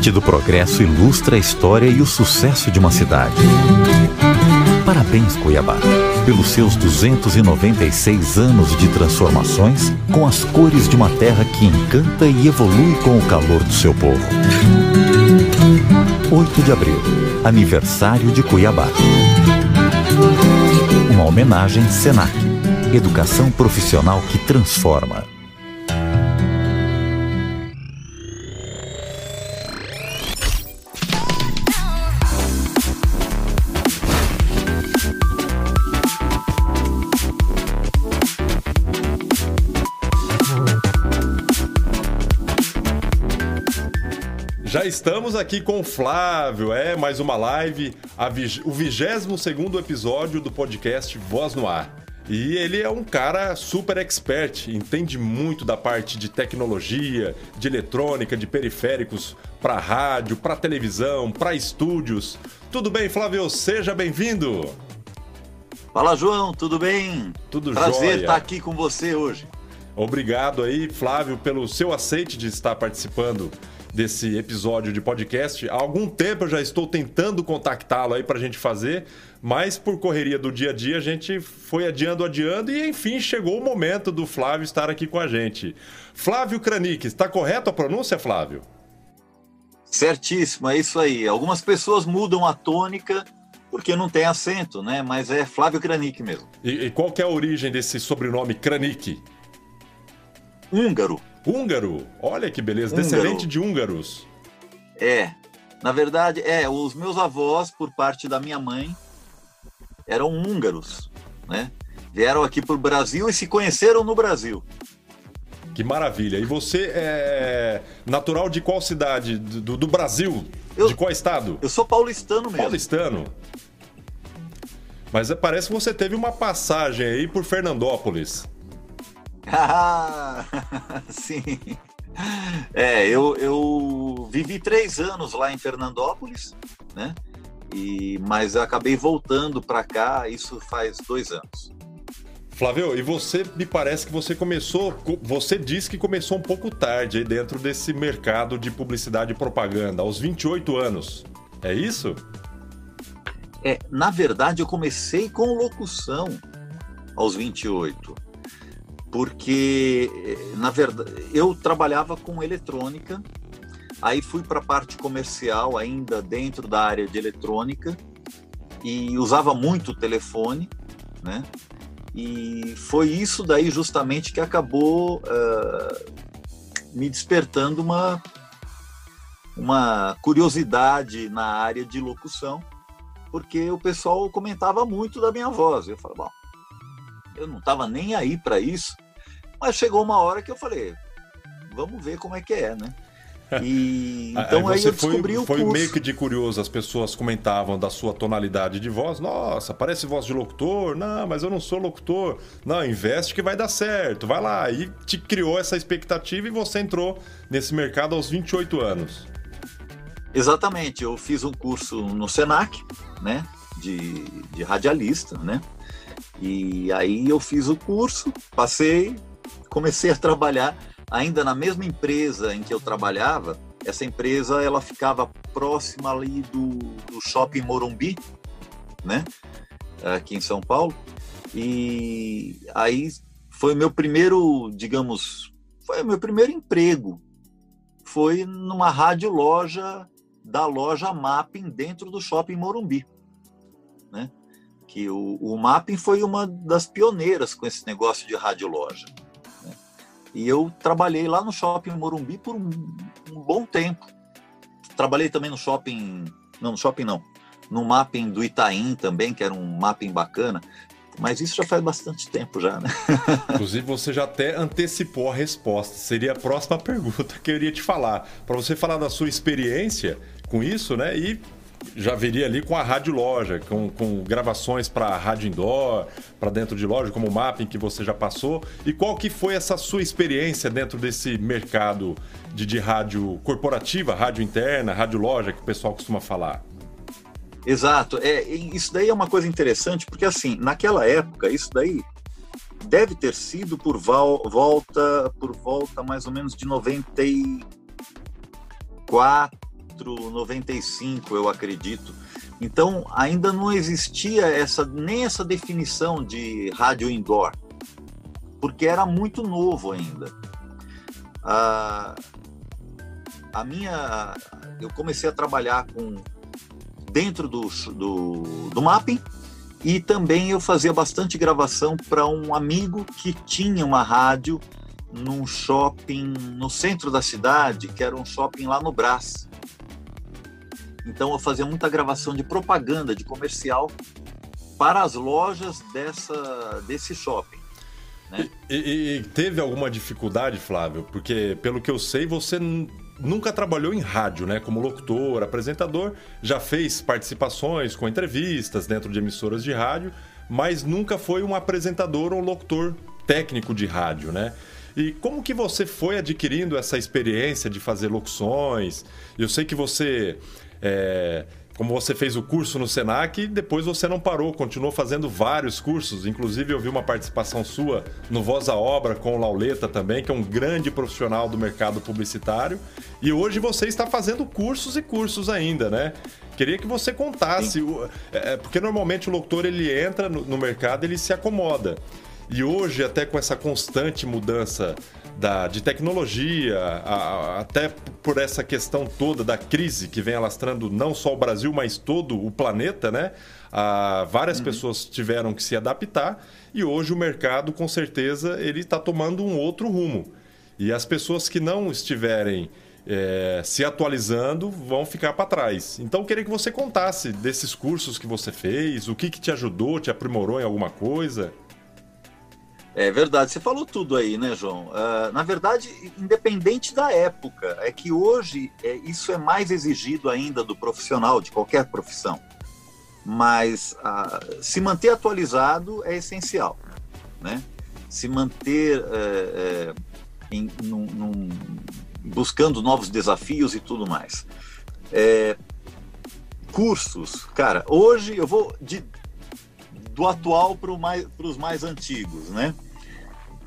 arte do progresso ilustra a história e o sucesso de uma cidade. Parabéns, Cuiabá, pelos seus 296 anos de transformações com as cores de uma terra que encanta e evolui com o calor do seu povo. 8 de abril, aniversário de Cuiabá. Uma homenagem Senac, educação profissional que transforma. Estamos aqui com o Flávio, é mais uma live, vig... o 22 episódio do podcast Voz no Ar. E ele é um cara super expert, entende muito da parte de tecnologia, de eletrônica, de periféricos para rádio, para televisão, para estúdios. Tudo bem, Flávio? Seja bem-vindo. Fala, João, tudo bem? Tudo Prazer jóia. estar aqui com você hoje. Obrigado aí, Flávio, pelo seu aceite de estar participando desse episódio de podcast. Há algum tempo eu já estou tentando contactá-lo aí para a gente fazer, mas por correria do dia a dia a gente foi adiando, adiando e enfim chegou o momento do Flávio estar aqui com a gente. Flávio Kranik, está correto a pronúncia, Flávio? Certíssimo, é isso aí. Algumas pessoas mudam a tônica porque não tem acento, né? Mas é Flávio Kranik mesmo. E, e qual é a origem desse sobrenome Kranik? Húngaro. Húngaro? Olha que beleza, Húngaro. descendente de húngaros. É. Na verdade, é, os meus avós, por parte da minha mãe, eram húngaros, né? Vieram aqui para o Brasil e se conheceram no Brasil. Que maravilha. E você é natural de qual cidade do, do Brasil? Eu- De qual estado? Eu sou paulistano mesmo. Paulistano. Mas parece que você teve uma passagem aí por Fernandópolis. Ah, sim. É, eu, eu vivi três anos lá em Fernandópolis, né? E, mas acabei voltando para cá, isso faz dois anos. Flávio, e você me parece que você começou, você disse que começou um pouco tarde aí dentro desse mercado de publicidade e propaganda, aos 28 anos. É isso? É, na verdade, eu comecei com locução aos 28, porque eh, na verdade eu trabalhava com eletrônica, aí fui para a parte comercial ainda dentro da área de eletrônica e usava muito o telefone, né? E foi isso daí justamente que acabou ah, me despertando uma uma curiosidade na área de locução porque o pessoal comentava muito da minha voz. Eu falei, bom, eu não estava nem aí para isso, mas chegou uma hora que eu falei, vamos ver como é que é, né? E então aí, você eu descobri foi, o foi curso. meio que de curioso, as pessoas comentavam da sua tonalidade de voz. Nossa, parece voz de locutor. Não, mas eu não sou locutor. Não, investe que vai dar certo. Vai lá. E te criou essa expectativa e você entrou nesse mercado aos 28 anos. Exatamente, eu fiz um curso no Senac, né, de, de radialista, né, e aí eu fiz o curso, passei, comecei a trabalhar ainda na mesma empresa em que eu trabalhava. Essa empresa ela ficava próxima ali do, do Shopping Morumbi, né, aqui em São Paulo, e aí foi o meu primeiro, digamos, foi o meu primeiro emprego, foi numa rádio loja da loja Mapping dentro do shopping Morumbi, né? Que o, o Mapping foi uma das pioneiras com esse negócio de rádio loja. né? E eu trabalhei lá no shopping Morumbi por um, um bom tempo. Trabalhei também no shopping, não, no shopping não, no Mapping do Itaim também, que era um mapping bacana. Mas isso já faz bastante tempo já, né? Inclusive, você já até antecipou a resposta. Seria a próxima pergunta que eu iria te falar. Para você falar da sua experiência com isso, né? E já viria ali com a rádio loja, com, com gravações para rádio indoor, para dentro de loja, como o mapping que você já passou. E qual que foi essa sua experiência dentro desse mercado de, de rádio corporativa, rádio interna, rádio loja, que o pessoal costuma falar? Exato. É, isso daí é uma coisa interessante, porque assim, naquela época, isso daí deve ter sido por volta, por volta mais ou menos de 94, 94, 95, eu acredito. Então, ainda não existia essa nem essa definição de rádio indoor, porque era muito novo ainda. A, a minha, eu comecei a trabalhar com dentro do, do, do mapping e também eu fazia bastante gravação para um amigo que tinha uma rádio num shopping no centro da cidade, que era um shopping lá no Brás. Então eu fazia muita gravação de propaganda, de comercial para as lojas dessa, desse shopping. Né? E, e, e, teve alguma dificuldade, Flávio? Porque, pelo que eu sei, você nunca trabalhou em rádio, né? Como locutor, apresentador, já fez participações com entrevistas dentro de emissoras de rádio, mas nunca foi um apresentador ou locutor técnico de rádio, né? E como que você foi adquirindo essa experiência de fazer locuções? Eu sei que você é, como você fez o curso no Senac, depois você não parou, continuou fazendo vários cursos. Inclusive, eu vi uma participação sua no Voz à Obra com o Lauleta também, que é um grande profissional do mercado publicitário. E hoje você está fazendo cursos e cursos ainda, né? Queria que você contasse, é, é, porque normalmente o locutor ele entra no mercado, ele se acomoda. E hoje, até com essa constante mudança da, de tecnologia, a, a, até por essa questão toda da crise que vem alastrando não só o Brasil, mas todo o planeta, né? A, várias uhum. pessoas tiveram que se adaptar e hoje o mercado, com certeza, ele está tomando um outro rumo. E as pessoas que não estiverem é, se atualizando vão ficar para trás. Então, eu queria que você contasse desses cursos que você fez, o que, que te ajudou, te aprimorou em alguma coisa. É verdade, você falou tudo aí, né, João? Uh, na verdade, independente da época, é que hoje é, isso é mais exigido ainda do profissional, de qualquer profissão. Mas uh, se manter atualizado é essencial, né? Se manter é, é, em, num, num, buscando novos desafios e tudo mais. É, cursos, cara, hoje eu vou de do atual para mais, os mais antigos, né?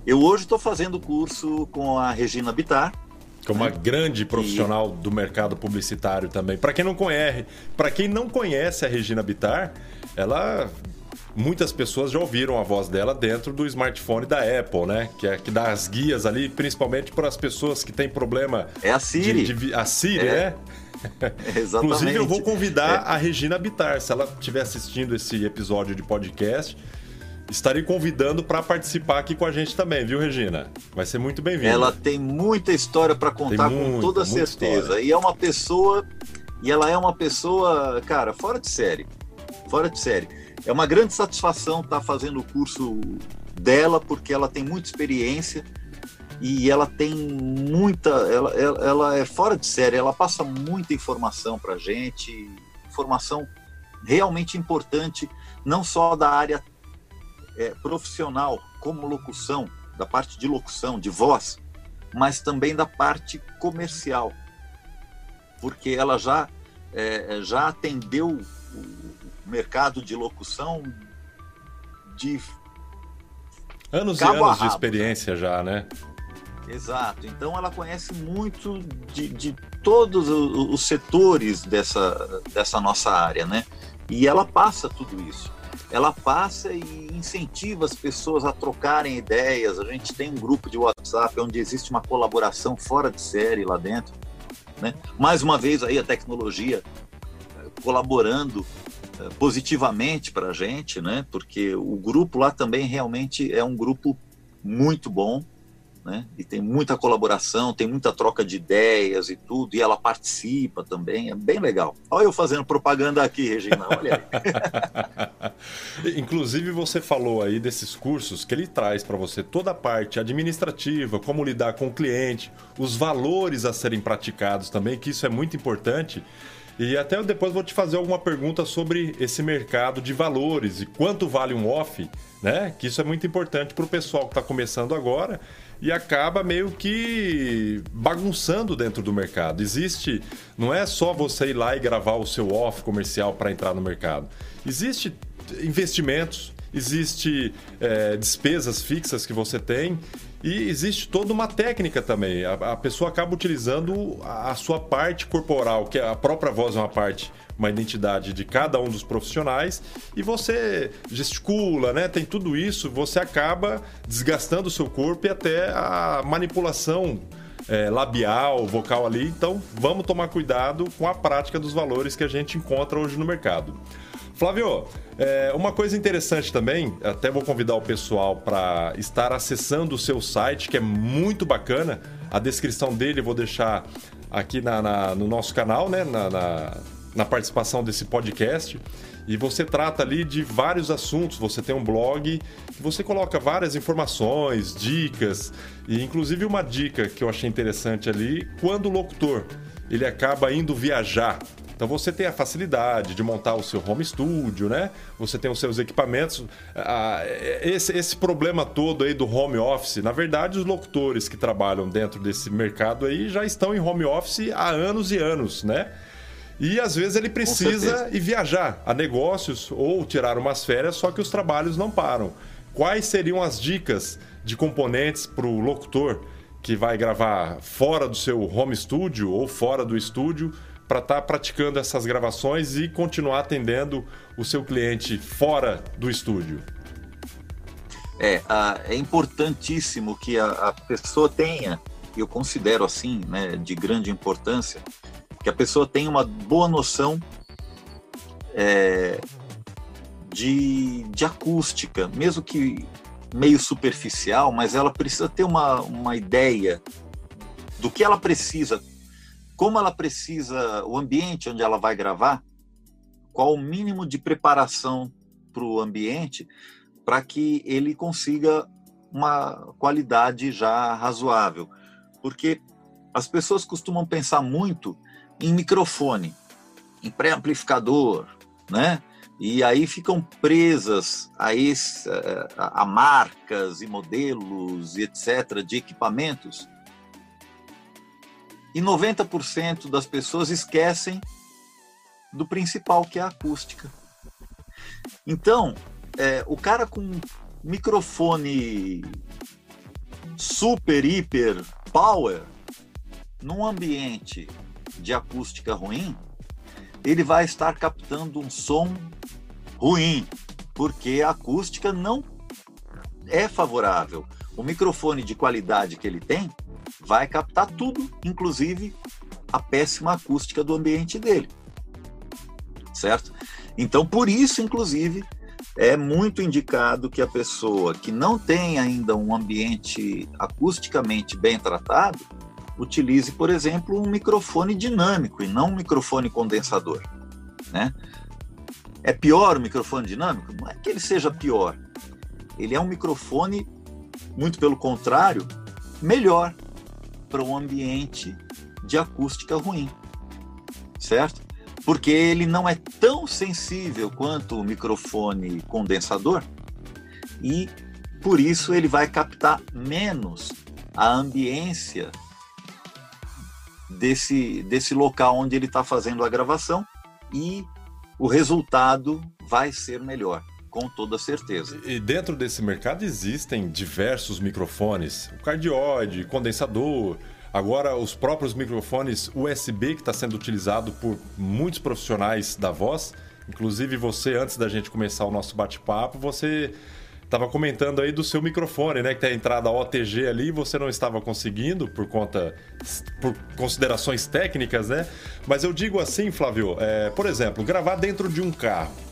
Eu hoje estou fazendo curso com a Regina Bittar. Que é uma né? grande profissional do mercado publicitário também. Para quem não conhece, para quem não conhece a Regina Bittar, ela muitas pessoas já ouviram a voz dela dentro do smartphone da Apple, né? Que é que dá as guias ali, principalmente para as pessoas que têm problema. É a Siri. De, de, a Siri, é. né? Exatamente. Inclusive, eu vou convidar é. a Regina Bitar, se ela estiver assistindo esse episódio de podcast. Estarei convidando para participar aqui com a gente também, viu, Regina? Vai ser muito bem-vinda. Ela tem muita história para contar com toda certeza. História. E é uma pessoa, e ela é uma pessoa, cara, fora de série. Fora de série. É uma grande satisfação estar tá fazendo o curso dela, porque ela tem muita experiência e ela tem muita, ela, ela, ela é fora de série, ela passa muita informação para gente, informação realmente importante, não só da área é, profissional, como locução, da parte de locução, de voz, mas também da parte comercial, porque ela já, é, já atendeu o mercado de locução de anos e anos de experiência já, né? Exato. Então ela conhece muito de, de todos os setores dessa, dessa nossa área, né? E ela passa tudo isso. Ela passa e incentiva as pessoas a trocarem ideias. A gente tem um grupo de WhatsApp onde existe uma colaboração fora de série lá dentro. Né? Mais uma vez aí a tecnologia eh, colaborando eh, positivamente para a gente, né? Porque o grupo lá também realmente é um grupo muito bom né? E tem muita colaboração, tem muita troca de ideias e tudo, e ela participa também, é bem legal. Olha eu fazendo propaganda aqui, Regina, olha aí. Inclusive você falou aí desses cursos que ele traz para você toda a parte administrativa, como lidar com o cliente, os valores a serem praticados também, que isso é muito importante. E até depois vou te fazer alguma pergunta sobre esse mercado de valores e quanto vale um off, né? Que isso é muito importante para o pessoal que está começando agora e acaba meio que bagunçando dentro do mercado. Existe, não é só você ir lá e gravar o seu off comercial para entrar no mercado. Existe investimentos, existe é, despesas fixas que você tem E existe toda uma técnica também. A, a, pessoa acaba utilizando a sua parte corporal, que a própria voz é uma parte, uma identidade de cada um dos profissionais, e você gesticula, né? Tem tudo isso, você acaba desgastando o seu corpo e até a manipulação é, labial, vocal ali. Então, vamos tomar cuidado com a prática dos valores que a gente encontra hoje no mercado. Flávio, é, uma coisa interessante também, até vou convidar o pessoal para estar acessando o seu site, que é muito bacana. A descrição dele eu vou deixar aqui na, na no nosso canal, né? Na, na, na, participação desse podcast. E você trata ali de vários assuntos. Você tem um blog, você coloca várias informações, dicas, e inclusive uma dica que eu achei interessante ali, quando o locutor ele acaba indo viajar então você tem a facilidade de montar o seu home studio, né? Você tem os seus equipamentos. Ah, esse, esse problema todo aí do home office, na verdade, os locutores que trabalham dentro desse mercado aí já estão em home office há anos e anos, né? E às vezes ele precisa ir viajar a negócios ou tirar umas férias, só que os trabalhos não param. Quais seriam as dicas de componentes para o locutor que vai gravar fora do seu home studio ou fora do estúdio? Para estar tá praticando essas gravações e continuar atendendo o seu cliente fora do estúdio? É, a, é importantíssimo que a, a, pessoa tenha, eu considero assim, né, de grande importância, que a pessoa tenha uma boa noção é, de, de acústica, mesmo que meio superficial, mas ela precisa ter uma, uma ideia do que ela precisa como ela precisa, o ambiente onde ela vai gravar, qual o mínimo de preparação para o ambiente para que ele consiga uma qualidade já razoável. Porque as pessoas costumam pensar muito em microfone, em pré-amplificador, né? E aí ficam presas a, esse, a, a marcas e modelos e etc. de equipamentos e 90% das pessoas esquecem do principal, que é a acústica. Então, é, o cara com microfone super, hiper, power, num ambiente de acústica ruim, ele vai estar captando um som ruim, porque a acústica não é favorável. O microfone de qualidade que ele tem vai captar tudo, inclusive a péssima acústica do ambiente dele. Certo? Então, por isso, inclusive, é muito indicado que a pessoa que não tem ainda um ambiente acusticamente bem tratado utilize, por exemplo, um microfone dinâmico e não um microfone condensador. Né? É pior o microfone dinâmico? Não é que ele seja pior. Ele é um microfone, muito pelo contrário, melhor para um ambiente de acústica ruim, certo? Porque ele não é tão sensível quanto o microfone condensador e por isso ele vai captar menos a ambiência desse, desse local onde ele está fazendo a gravação e o resultado vai ser melhor com toda certeza. E dentro desse mercado existem diversos microfones, o cardioide, condensador, agora os próprios microfones USB que está sendo utilizado por muitos profissionais da voz. Inclusive você, antes da gente começar o nosso bate-papo, você estava comentando aí do seu microfone, né? Que tem a entrada OTG ali, você não estava conseguindo por conta por considerações técnicas, né? Mas eu digo assim, Flávio, é, por exemplo, gravar dentro de um carro.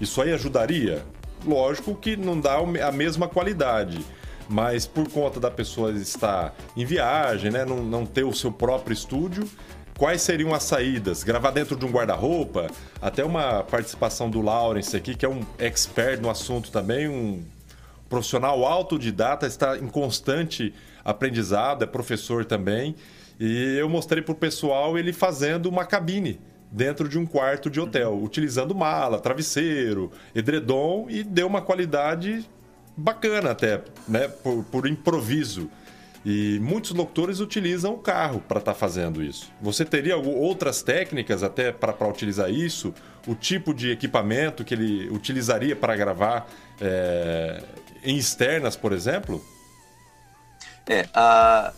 Isso aí ajudaria? Lógico que não dá a mesma qualidade, mas por conta da pessoa estar em viagem, né, não, não ter o seu próprio estúdio, quais seriam as saídas? Gravar dentro de um guarda-roupa? Até uma participação do Lawrence aqui, que é um expert no assunto também, um profissional autodidata, está em constante aprendizado, é professor também. E eu mostrei para o pessoal ele fazendo uma cabine dentro de um quarto de hotel, uhum. utilizando mala, travesseiro, edredom e deu uma qualidade bacana até, né, por, por improviso. E muitos locutores utilizam o carro para estar tá fazendo isso. Você teria outras técnicas até para utilizar isso? O tipo de equipamento que ele utilizaria para gravar é, em externas, por exemplo? É, a,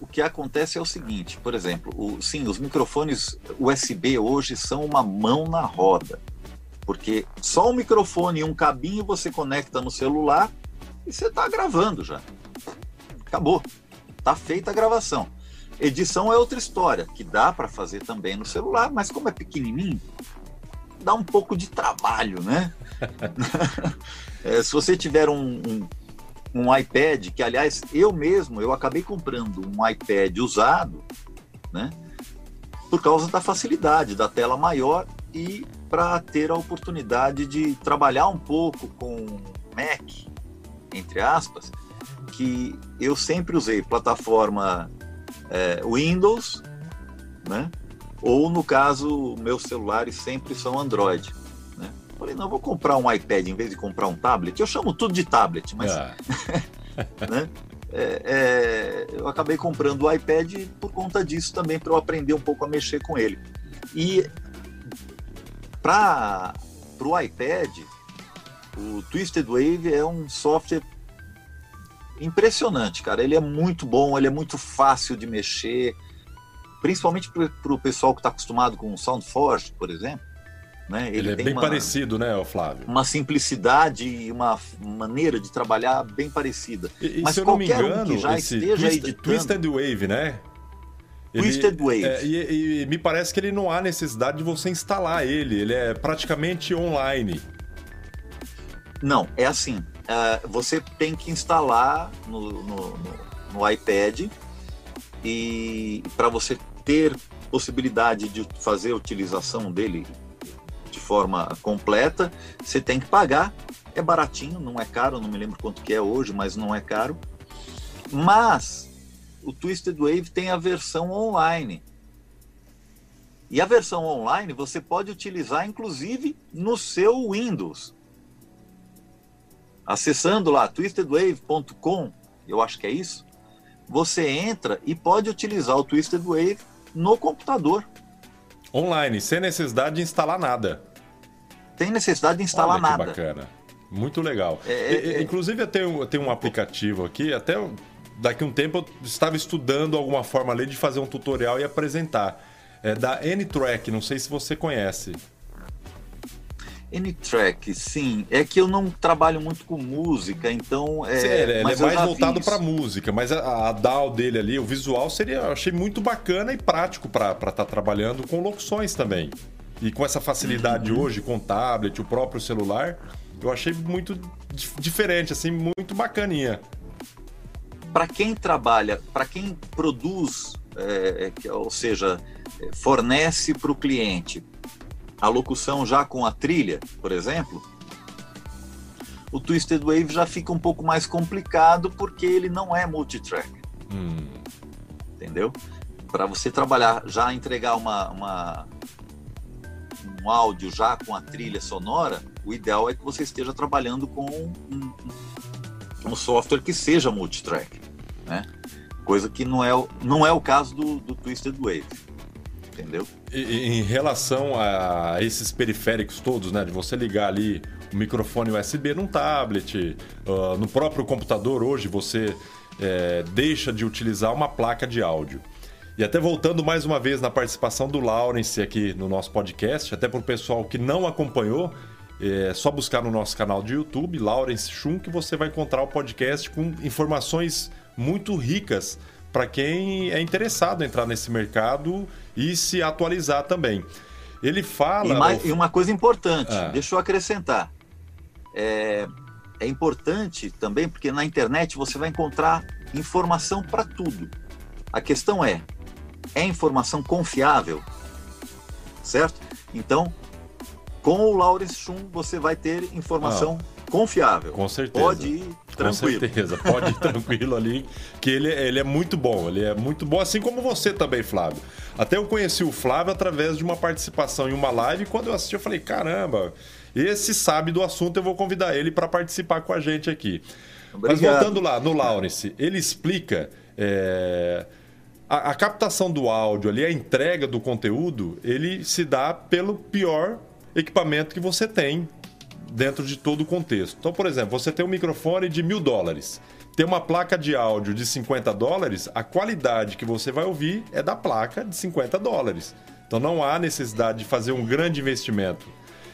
o que acontece é o seguinte, por exemplo, o, sim, os microfones USB hoje são uma mão na roda, porque só um microfone e um cabinho você conecta no celular e você está gravando já. Acabou, está feita a gravação. Edição é outra história, que dá para fazer também no celular, mas como é pequenininho, dá um pouco de trabalho, né? é, se você tiver um, um, um, iPad, que aliás eu mesmo eu acabei comprando um iPad usado, né? Por causa da facilidade da tela maior e para ter a oportunidade de trabalhar um pouco com Mac, entre aspas, que eu sempre usei plataforma é, Windows, né? Ou no caso, meus celulares sempre são Android. Falei, não, vou comprar um iPad em vez de comprar um tablet. Eu chamo tudo de tablet, mas. É. né? É, é, eu acabei comprando o iPad por conta disso também, para eu aprender um pouco a mexer com ele. E para o iPad, o Twisted Wave é um software impressionante, cara. Ele é muito bom, ele é muito fácil de mexer, principalmente para o pessoal que está acostumado com o SoundForge, por exemplo. Né? Ele, ele é bem uma, parecido, né, Flávio? Uma simplicidade e uma maneira de trabalhar bem parecida. E, Mas se eu não me engano, um que já esteja twist. Twisted Wave, né? Ele, Twisted Wave. É, e, e, me parece que ele não há necessidade de você instalar ele, ele é praticamente online. Não, é assim. Uh, você tem que instalar no, no, no, no iPad e para você ter possibilidade de fazer a utilização dele de forma completa, você tem que pagar. É baratinho, não é caro, não me lembro quanto que é hoje, mas não é caro. Mas o Twisted Wave tem a versão online. E a versão online você pode utilizar inclusive no seu Windows. Acessando lá twistedwave.com, eu acho que é isso, você entra e pode utilizar o Twisted Wave no computador. Online, sem necessidade de instalar nada. Tem necessidade de instalar Olha nada. bacana. Muito legal. É, e, é... Inclusive, eu tenho, eu tenho um aplicativo aqui, até daqui um tempo eu estava estudando alguma forma ali de fazer um tutorial e apresentar. É da N-Track, não sei se você conhece. N-Track, sim. É que eu não trabalho muito com música, então. É, Sim, ele, é mais voltado para música, mas a, a DAW dele ali, o visual seria, eu achei muito bacana e prático para estar tá trabalhando com locuções também. E com essa facilidade uhum. hoje, com o tablet, o próprio celular, eu achei muito diferente, assim, muito bacaninha. Para quem trabalha, para quem produz, é, é ou seja, é, fornece para o cliente a locução já com a trilha, por exemplo, o Twisted Wave já fica um pouco mais complicado porque ele não é multitrack. Hum. Entendeu? Para você trabalhar, já entregar uma, uma, áudio já com a trilha sonora, o ideal é que você esteja trabalhando com um, um software que seja multitrack, né? Coisa que não é, não é o caso do, do Twisted Wave entendeu? E, em relação a esses periféricos todos, né? De você ligar ali o microfone USB num tablet, uh, no próprio computador hoje você é, deixa de utilizar uma placa de áudio. E até voltando mais uma vez na participação do Lawrence aqui no nosso podcast, até para o pessoal que não acompanhou, é só buscar no nosso canal de YouTube, Lawrence Schum, que você vai encontrar o podcast com informações muito ricas para quem é interessado em entrar nesse mercado e se atualizar também. Ele fala. E, mais, e uma coisa importante, ah. deixa eu acrescentar. É, é importante também porque na internet você vai encontrar informação para tudo. A questão é: é informação confiável? Certo? Então, com o Lawrence Schum você vai ter informação ah confiável. Com certeza. Pode ir tranquilo. Com certeza, pode ir tranquilo ali, que ele, ele é muito bom. Ele é muito bom, assim como você também, Flávio. Até eu conheci o Flávio através de uma participação em uma live. E quando eu assisti, eu falei: caramba, esse sabe do assunto, eu vou convidar ele para participar com a gente aqui. Obrigado. Mas voltando lá, no Lawrence, ele explica. É, a, a captação do áudio ali, a entrega do conteúdo, ele se dá pelo pior equipamento que você tem dentro de todo o contexto. Então, por exemplo, você tem um microfone de mil dólares ter uma placa de áudio de 50 dólares, a qualidade que você vai ouvir é da placa de 50 dólares. Então não há necessidade de fazer um grande investimento.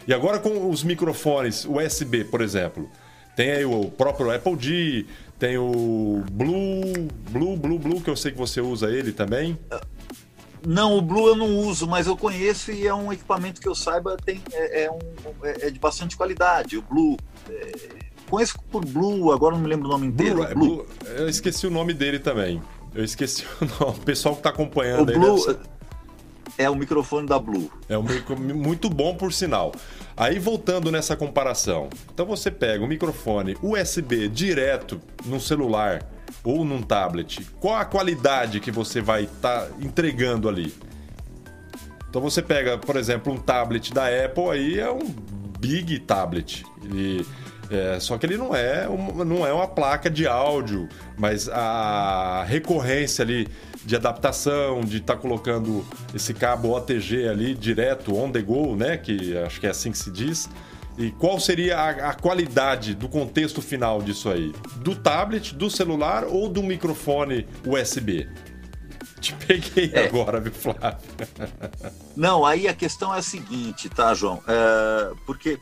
E agora com os microfones USB, por exemplo, tem aí o próprio Apple D, tem o Blue, Blue, Blue, Blue, que eu sei que você usa ele também. Não, o Blue eu não uso, mas eu conheço e é um equipamento que eu saiba tem, é, é, um, é, é de bastante qualidade. O Blue. É, conheço por Blue, agora não me lembro o nome inteiro. Blue, é, Blue. Blue, eu esqueci o nome dele também. Eu esqueci o nome. O pessoal que está acompanhando o aí. Blue, é o microfone da Blue. É um muito bom, por sinal. Aí voltando nessa comparação. Então você pega o microfone USB direto no celular ou num tablet. Qual a qualidade que você vai estar tá entregando ali? Então você pega, por exemplo, um tablet da Apple aí é um big tablet. É, só que ele não é, uma, não é uma placa de áudio, mas a recorrência ali de adaptação, de estar tá colocando esse cabo OTG ali direto, on the go, né? Que acho que é assim que se diz. E qual seria a, a, qualidade do contexto final disso aí? Do tablet, do celular ou do microfone USB? Te peguei é. agora, viu, Flávio? Não, aí a questão é a seguinte, tá, João? É, porque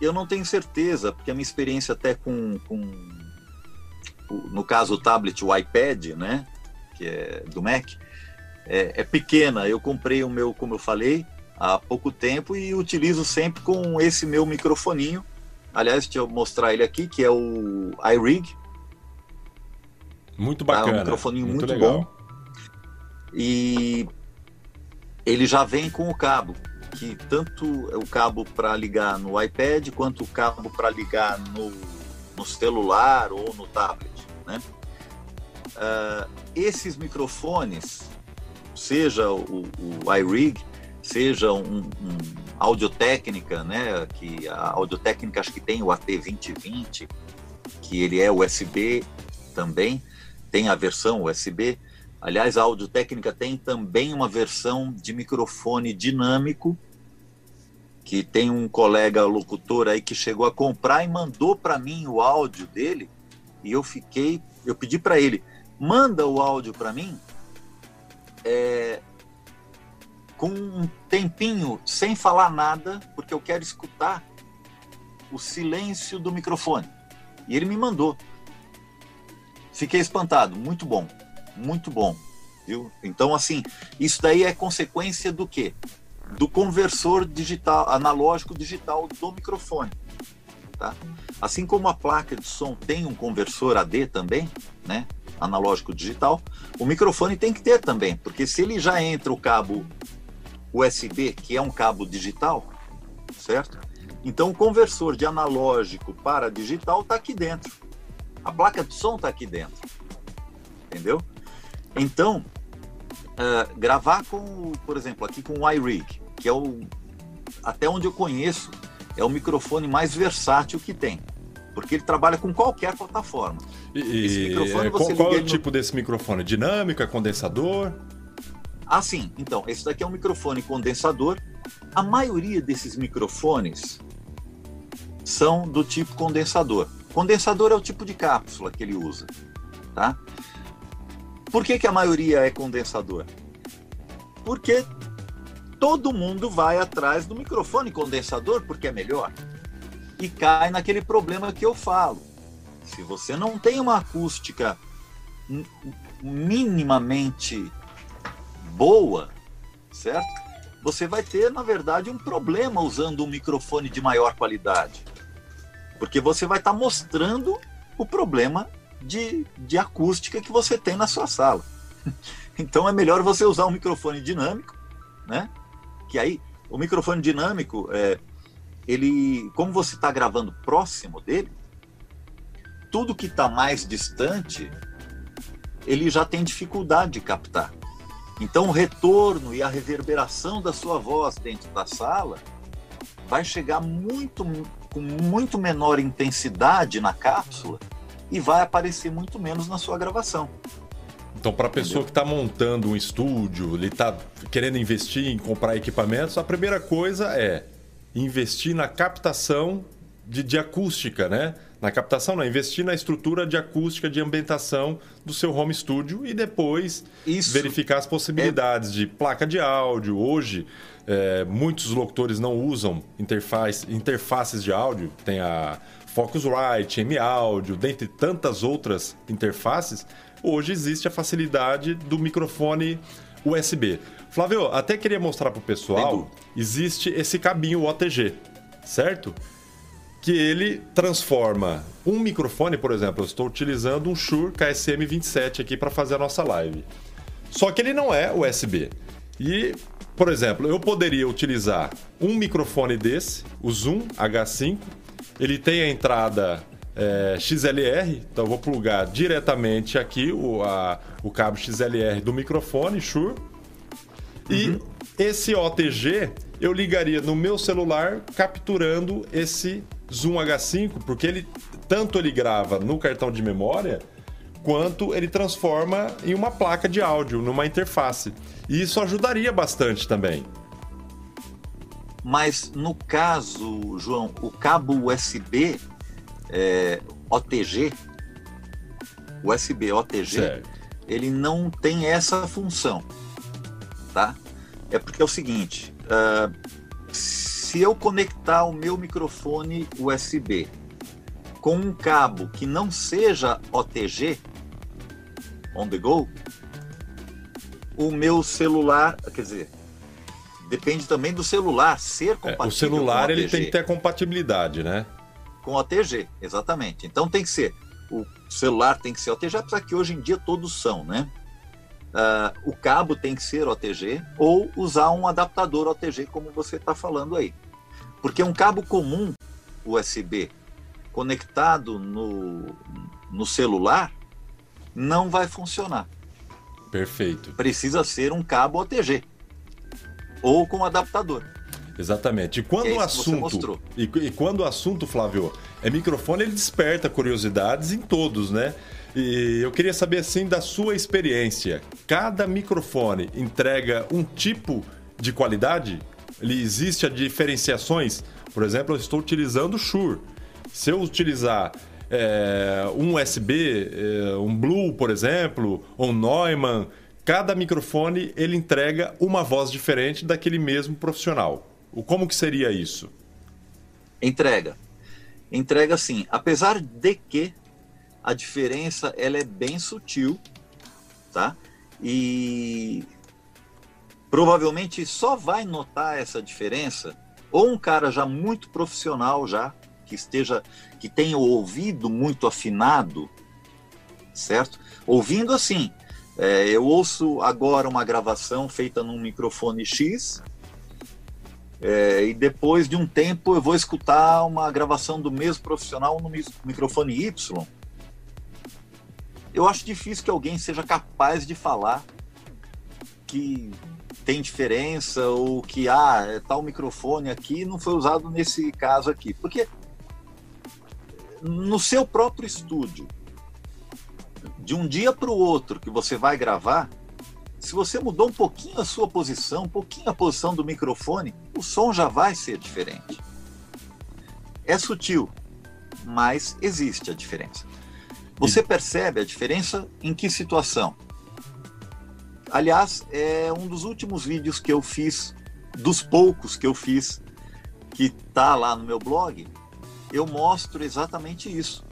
eu não tenho certeza, porque a minha experiência até com, com no caso o tablet, o iPad, né, que é do Mac, é, é, pequena. Eu comprei o meu, como eu falei, há pouco tempo e utilizo sempre com esse meu microfoninho. Aliás, deixa eu mostrar ele aqui, que é o iRig. Muito bacana. Tá? Um microfoninho muito, muito bom. E ele já vem com o cabo, que tanto o cabo para ligar no iPad quanto o cabo para ligar no, no celular ou no tablet né? Uh, esses microfones, seja o, o iRig, seja um, um Audiotécnica, né? Que a Audiotécnica acho que tem o AT2020, que ele é USB também, tem a versão USB. Aliás, a Audiotécnica tem também uma versão de microfone dinâmico, que tem um colega locutor aí que chegou a comprar e mandou para mim o áudio dele e eu fiquei, eu pedi para ele, manda o áudio para mim é, com um tempinho sem falar nada, porque eu quero escutar o silêncio do microfone. E ele me mandou. Fiquei espantado, muito bom, muito bom, viu? Então assim, isso daí é consequência do quê? Do conversor digital, analógico digital do microfone. Tá? Assim como a placa de som tem um conversor AD também, né, analógico digital, o microfone tem que ter também, porque se ele já entra o cabo USB, que é um cabo digital, certo? Então o conversor de analógico para digital está aqui dentro. A placa de som está aqui dentro. Entendeu? Então, uh, gravar com, por exemplo, aqui com o iRig, que é o até onde eu conheço, é o microfone mais versátil que tem, porque ele trabalha com qualquer plataforma. E, Esse microfone você qual, qual é o tipo no... desse microfone? Dinâmica, condensador? Ah, sim. Então, esse daqui é um microfone condensador. A maioria desses microfones são do tipo condensador. Condensador é o tipo de cápsula que ele usa, tá? Por que, que a maioria é condensador? Porque todo mundo vai atrás do microfone condensador porque é melhor. E cai naquele problema que eu falo. Se você não tem uma acústica minimamente boa, certo? Você vai ter, na verdade, um problema usando um microfone de maior qualidade. Porque você vai estar tá mostrando o problema de, de acústica que você tem na sua sala. Então é melhor você usar um microfone dinâmico, né? que aí o microfone dinâmico, é, ele, como você está gravando próximo dele, tudo que está mais distante, ele já tem dificuldade de captar. Então o retorno e a reverberação da sua voz dentro da sala vai chegar muito com muito menor intensidade na cápsula e vai aparecer muito menos na sua gravação. Então, para a pessoa que está montando um estúdio, ele está querendo investir em comprar equipamentos, a primeira coisa é investir na captação de, de acústica, né? Na captação, não, investir na estrutura de acústica de ambientação do seu home studio e depois Isso. verificar as possibilidades é... de placa de áudio. Hoje, é, muitos locutores não usam interface, interfaces de áudio, tem a Focusrite, M-Audio, dentre tantas outras interfaces. Hoje existe a facilidade do microfone USB. Flávio, até queria mostrar para o pessoal, existe esse cabinho OTG, certo? que ele transforma um microfone, por exemplo, eu estou utilizando um Shure KSM27 aqui para fazer a nossa live. Só que ele não é USB. E, por exemplo, eu poderia utilizar um microfone desse, o Zoom H5. Ele tem a entrada é, XLR, então eu vou plugar diretamente aqui o, a, o cabo XLR do microfone Shure. E uhum. esse OTG eu ligaria no meu celular capturando esse Zoom H5, porque ele tanto ele grava no cartão de memória, quanto ele transforma em uma placa de áudio, numa interface. E isso ajudaria bastante também. Mas no caso, João, o cabo USB é, OTG, USB OTG, certo. ele não tem essa função, tá? É porque é o seguinte, uh, se eu conectar o meu microfone USB com um cabo que não seja OTG, on the go, o meu celular, quer dizer, depende também do celular ser compatível. É, o celular ele tem que ter compatibilidade, né? Com OTG, exatamente. Então tem que ser o celular tem que ser OTG, apesar que hoje em dia todos são, né? Uh, o cabo tem que ser OTG ou usar um adaptador OTG, como você está falando aí. Porque um cabo comum USB conectado no, no celular não vai funcionar. Perfeito. Precisa ser um cabo OTG ou com adaptador. Exatamente. E quando é o assunto e, e, quando o assunto, Flávio, é microfone, ele desperta curiosidades em todos, né? E eu queria saber assim da sua experiência. Cada microfone entrega um tipo de qualidade? Ele existe a diferenciações? Por exemplo, eu estou utilizando o Shure. Se eu utilizar é, um USB, é, um Blue, por exemplo, ou um Neumann, cada microfone ele entrega uma voz diferente daquele mesmo profissional. O como que seria isso? Entrega. Entrega sim, apesar de que a diferença ela é bem sutil, tá? E provavelmente só vai notar essa diferença ou um cara já muito profissional já que esteja que tenha o ouvido muito afinado, certo? Ouvindo assim, é, eu ouço agora uma gravação feita num microfone X é, e depois de um tempo eu vou escutar uma gravação do mesmo profissional no microfone Y eu acho difícil que alguém seja capaz de falar que tem diferença ou que ah, é tal microfone aqui não foi usado nesse caso aqui. Porque no seu próprio estúdio, de um dia para o outro que você vai gravar, se você mudou um pouquinho a sua posição, um pouquinho a posição do microfone, o som já vai ser diferente. É sutil, mas existe a diferença. Você percebe a diferença em que situação? Aliás, é um dos últimos vídeos que eu fiz, dos poucos que eu fiz, que está lá no meu blog, eu mostro exatamente isso.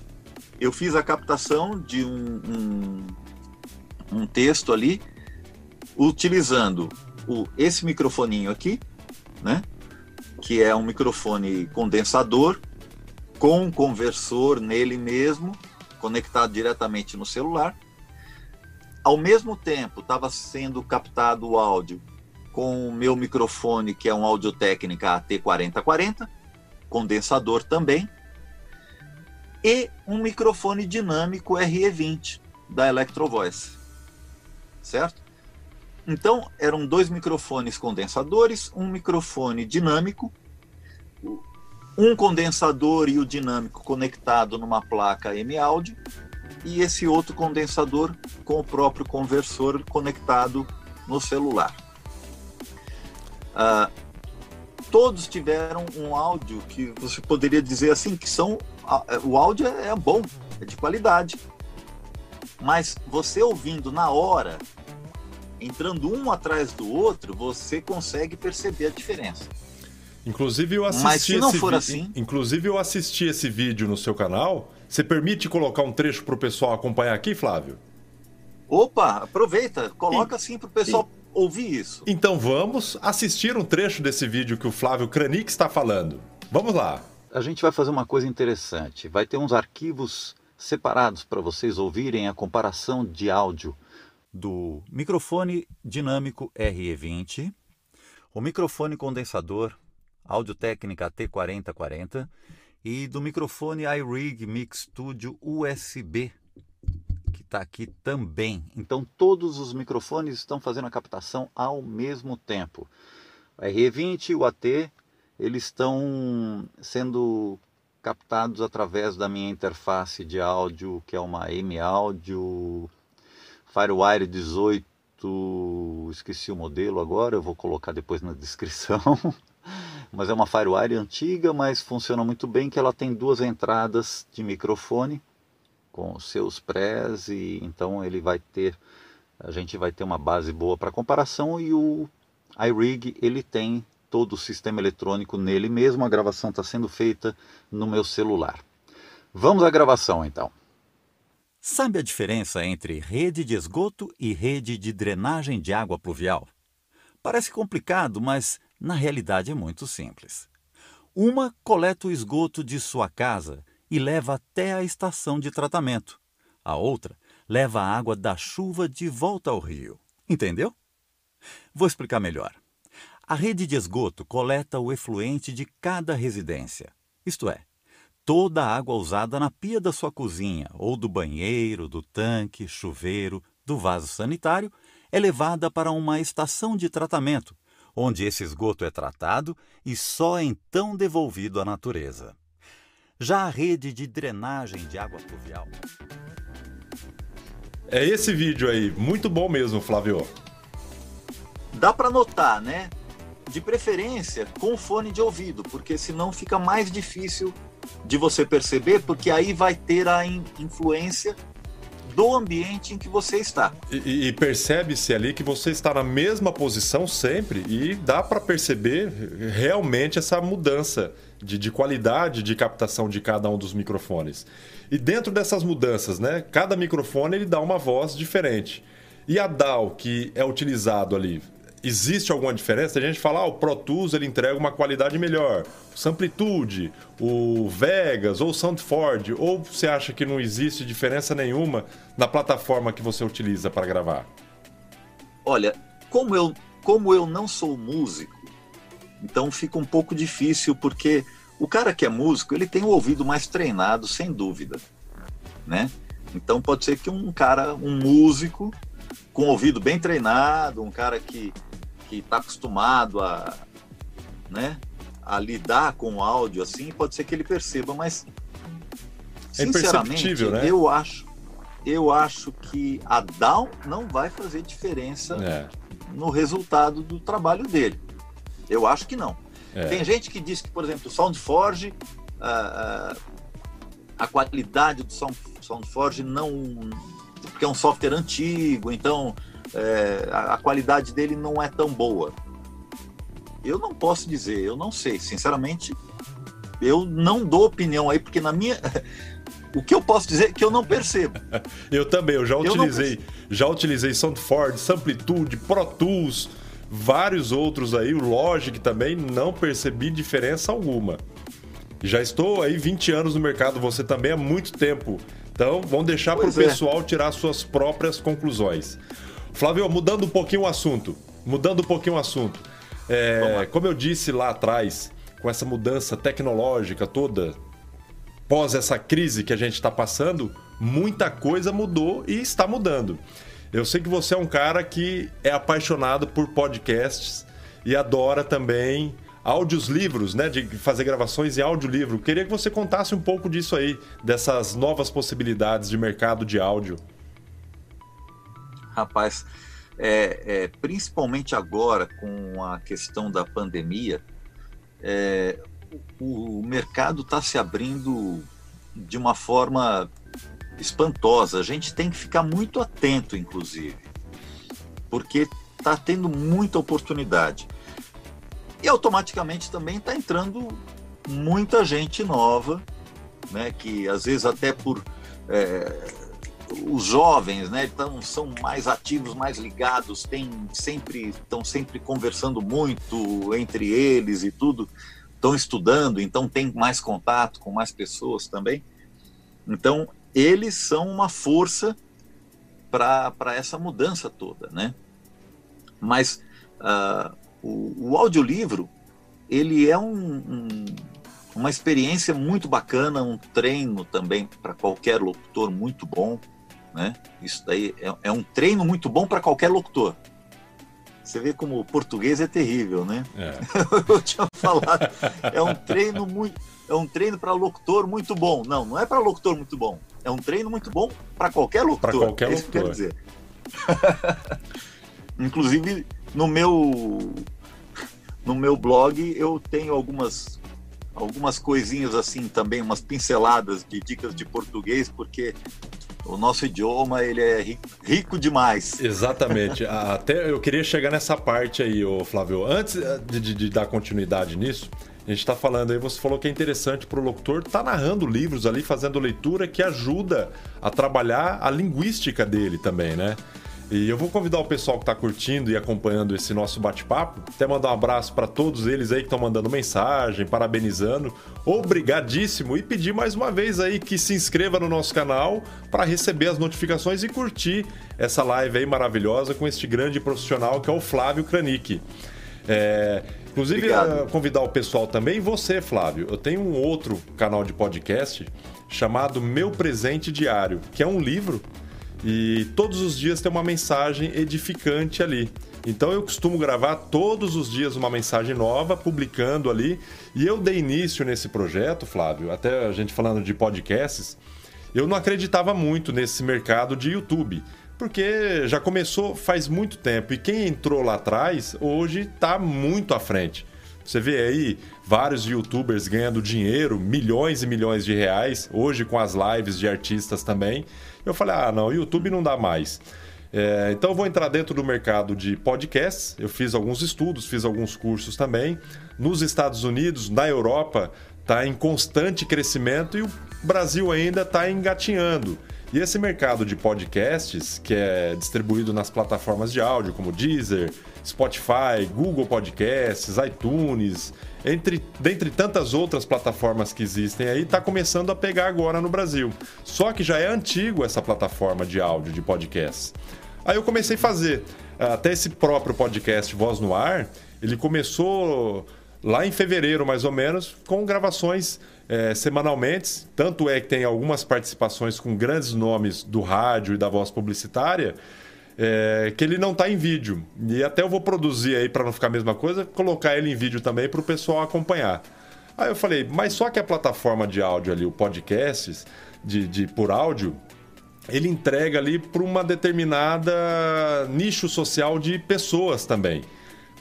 Eu fiz a captação de um, um, um texto ali, utilizando o, esse microfoninho aqui, né? que é um microfone condensador com um conversor nele mesmo, conectado diretamente no celular. Ao mesmo tempo, estava sendo captado o áudio com o meu microfone, que é um Audio Técnica AT4040, condensador também, e um microfone dinâmico RE20 da Electro Voice. Certo? Então, eram dois microfones condensadores, um microfone dinâmico, um condensador e o dinâmico conectado numa placa M-Audio e esse outro condensador com o próprio conversor conectado no celular. Uh, todos tiveram um áudio que você poderia dizer assim que são o áudio é, é bom, é de qualidade. Mas você ouvindo na hora, entrando um atrás do outro, você consegue perceber a diferença. Inclusive eu assisti Mas se não esse for vi- assim- Inclusive eu assisti esse vídeo no seu canal. Você permite colocar um trecho para o pessoal acompanhar aqui, Flávio? Opa, aproveita, coloca assim para o pessoal ouvir isso. Então vamos assistir um trecho desse vídeo que o Flávio Kranik está falando. Vamos lá. A gente vai fazer uma coisa interessante. Vai ter uns arquivos separados para vocês ouvirem a comparação de áudio do microfone dinâmico RE20, o microfone condensador Audio Técnica T4040 e do microfone iRig Mix Studio USB, que está aqui também. Então todos os microfones estão fazendo a captação ao mesmo tempo. O RE20 e o AT eles estão sendo captados através da minha interface de áudio, que é uma M Audio Firewire 18, esqueci o modelo agora, eu vou colocar depois na descrição. mas é uma Firewire antiga, mas funciona muito bem, que ela tem duas entradas de microfone com seus prés e então ele vai ter a gente vai ter uma base boa para comparação e o iRig ele tem todo o sistema eletrônico nele mesmo, a gravação está sendo feita no meu celular. Vamos à gravação então. Sabe a diferença entre rede de esgoto e rede de drenagem de água pluvial? Parece complicado, mas na realidade é muito simples. Uma coleta o esgoto de sua casa e leva até a estação de tratamento. A outra leva a água da chuva de volta ao rio. Entendeu? Vou explicar melhor. A rede de esgoto coleta o efluente de cada residência, isto é, toda a água usada na pia da sua cozinha, ou do banheiro, do tanque, chuveiro, do vaso sanitário, é levada para uma estação de tratamento, onde esse esgoto é tratado e só então devolvido à natureza. Já a rede de drenagem de água pluvial. É esse vídeo aí, muito bom mesmo, Flávio. Dá para notar, né? De preferência com fone de ouvido, porque senão fica mais difícil de você perceber, porque aí vai ter a in influência do ambiente em que você está. E, e percebe-se ali que você está na mesma posição sempre e dá para perceber realmente essa mudança de, de, qualidade de captação de cada um dos microfones. E dentro dessas mudanças, né, cada microfone ele dá uma voz diferente. E a DAW que é utilizado ali, existe alguma diferença? A gente fala, ah, o Pro Tools ele entrega uma qualidade melhor, o Samplitude, o Vegas ou o Soundforge, ou você acha que não existe diferença nenhuma na plataforma que você utiliza para gravar? Olha, como eu, como eu não sou músico, então fica um pouco difícil porque o cara que é músico, ele tem o ouvido mais treinado, sem dúvida, né? Então pode ser que um cara, um músico com o ouvido bem treinado, um cara que que está acostumado a, né, a lidar com o áudio assim, pode ser que ele perceba, mas é sinceramente, né? eu acho, eu acho que a down não vai fazer diferença é. no resultado do trabalho dele. Eu acho que não. É. Tem gente que diz que, por exemplo, o SoundForge, a, a qualidade do Sound, SoundForge não. Porque é um software antigo, então é, a, a, qualidade dele não é tão boa. Eu não posso dizer, eu não sei. Sinceramente, eu não dou opinião aí, porque na minha. o que eu posso dizer é que eu não percebo. eu também, eu já utilizei, eu já utilizei SoundForge, Samplitude, Pro Tools, vários outros aí, o Logic também, não percebi diferença alguma. Já estou aí 20 anos no mercado, você também há muito tempo. Então, vamos deixar para o é. pessoal tirar suas próprias conclusões. Flávio, mudando um pouquinho o assunto, mudando um pouquinho o assunto. É, como eu disse lá atrás, com essa mudança tecnológica toda, pós essa crise que a gente está passando, muita coisa mudou e está mudando. Eu sei que você é um cara que é apaixonado por podcasts e adora também áudios livros, né, de fazer gravações em audiolivro. Queria que você contasse um pouco disso aí, dessas novas possibilidades de mercado de áudio. Rapaz, é, é, principalmente agora com a questão da pandemia, é, o, o mercado está se abrindo de uma forma espantosa. A gente tem que ficar muito atento, inclusive, porque está tendo muita oportunidade. E automaticamente também está entrando muita gente nova, né, que às vezes até por é, os jovens, né, então são mais ativos, mais ligados, tem sempre estão sempre conversando muito entre eles e tudo, estão estudando, então tem mais contato com mais pessoas também. Então eles são uma força para essa mudança toda, né? Mas uh, o, o audiolivro ele é um, um, uma experiência muito bacana, um treino também para qualquer locutor muito bom, né? Isso daí é, é um treino muito bom para qualquer locutor. Você vê como o português é terrível, né? É. Eu tinha falado, é um treino muito, é um treino para locutor muito bom. Não, não é para locutor muito bom. É um treino muito bom para qualquer locutor. Para qualquer é locutor. quer dizer. Inclusive no meu no meu blog eu tenho algumas algumas coisinhas assim também, umas pinceladas de dicas de português, porque o nosso idioma ele é rico demais. Exatamente. Até eu queria chegar nessa parte aí, ô Flávio. Antes eh, de, de, de dar continuidade nisso, a gente está falando aí, você falou que é interessante para o locutor estar tá narrando livros ali, fazendo leitura que ajuda a trabalhar a linguística dele também, né? E eu vou convidar o pessoal que está curtindo e acompanhando esse nosso bate-papo, até mandar um abraço para todos eles aí que estão mandando mensagem, parabenizando, obrigadíssimo e pedir mais uma vez aí que se inscreva no nosso canal para receber as notificações e curtir essa live aí maravilhosa com este grande profissional que é o Flávio Kranick. É, inclusive, convidar o pessoal também, você, Flávio. Eu tenho um outro canal de podcast chamado Meu Presente Diário, que é um livro e todos os dias tem uma mensagem edificante ali. Então eu costumo gravar todos os dias uma mensagem nova, publicando ali. E eu dei início nesse projeto, Flávio, até a gente falando de podcasts, eu não acreditava muito nesse mercado de YouTube. Porque já começou faz muito tempo e quem entrou lá atrás hoje está muito à frente. Você vê aí vários youtubers ganhando dinheiro, milhões e milhões de reais, hoje com as lives de artistas também. Eu falei, ah, não, YouTube não dá mais. É, então eu vou entrar dentro do mercado de podcasts. Eu fiz alguns estudos, fiz alguns cursos também. Nos Estados Unidos, na Europa, está em constante crescimento e o Brasil ainda está engatinhando. E esse mercado de podcasts, que é distribuído nas plataformas de áudio como Deezer, Spotify, Google Podcasts, iTunes, entre dentre tantas outras plataformas que existem aí, está começando a pegar agora no Brasil. Só que já é antigo essa plataforma de áudio, de podcast. Aí eu comecei a fazer. Até esse próprio podcast Voz no Ar, ele começou lá em fevereiro, mais ou menos, com gravações é, semanalmente. Tanto é que tem algumas participações com grandes nomes do rádio e da voz publicitária é, que ele não está em vídeo. E até eu vou produzir aí, para não ficar a mesma coisa, colocar ele em vídeo também para o pessoal acompanhar. Aí eu falei, mas só que a plataforma de áudio ali, o podcast de, de por áudio, ele entrega ali para uma determinada nicho social de pessoas também.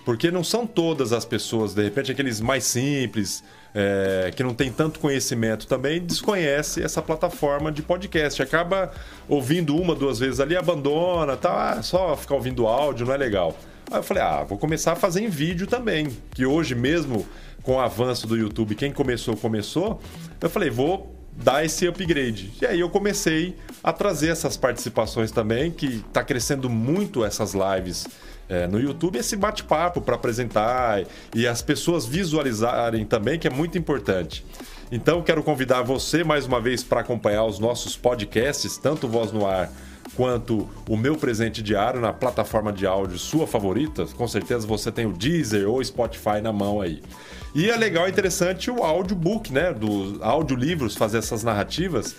Porque não são todas as pessoas, de repente, aqueles mais simples, é, que não tem tanto conhecimento também, desconhece essa plataforma de podcast. Acaba ouvindo uma, duas vezes ali, abandona, tá? Só ficar ouvindo áudio não é legal. Aí eu falei, ah, vou começar a fazer em vídeo também. Que hoje mesmo, com o avanço do YouTube, quem começou, começou. Eu falei, vou dar esse upgrade. E aí eu comecei a trazer essas participações também, que está crescendo muito essas lives é, no YouTube esse bate-papo para apresentar e as pessoas visualizarem também, que é muito importante. Então, quero convidar você mais uma vez para acompanhar os nossos podcasts, tanto Voz no Ar quanto o meu presente diário na plataforma de áudio sua favorita. Com certeza você tem o Deezer ou Spotify na mão aí. E é legal, interessante o audiobook, né? Dos audiolivros, fazer essas narrativas.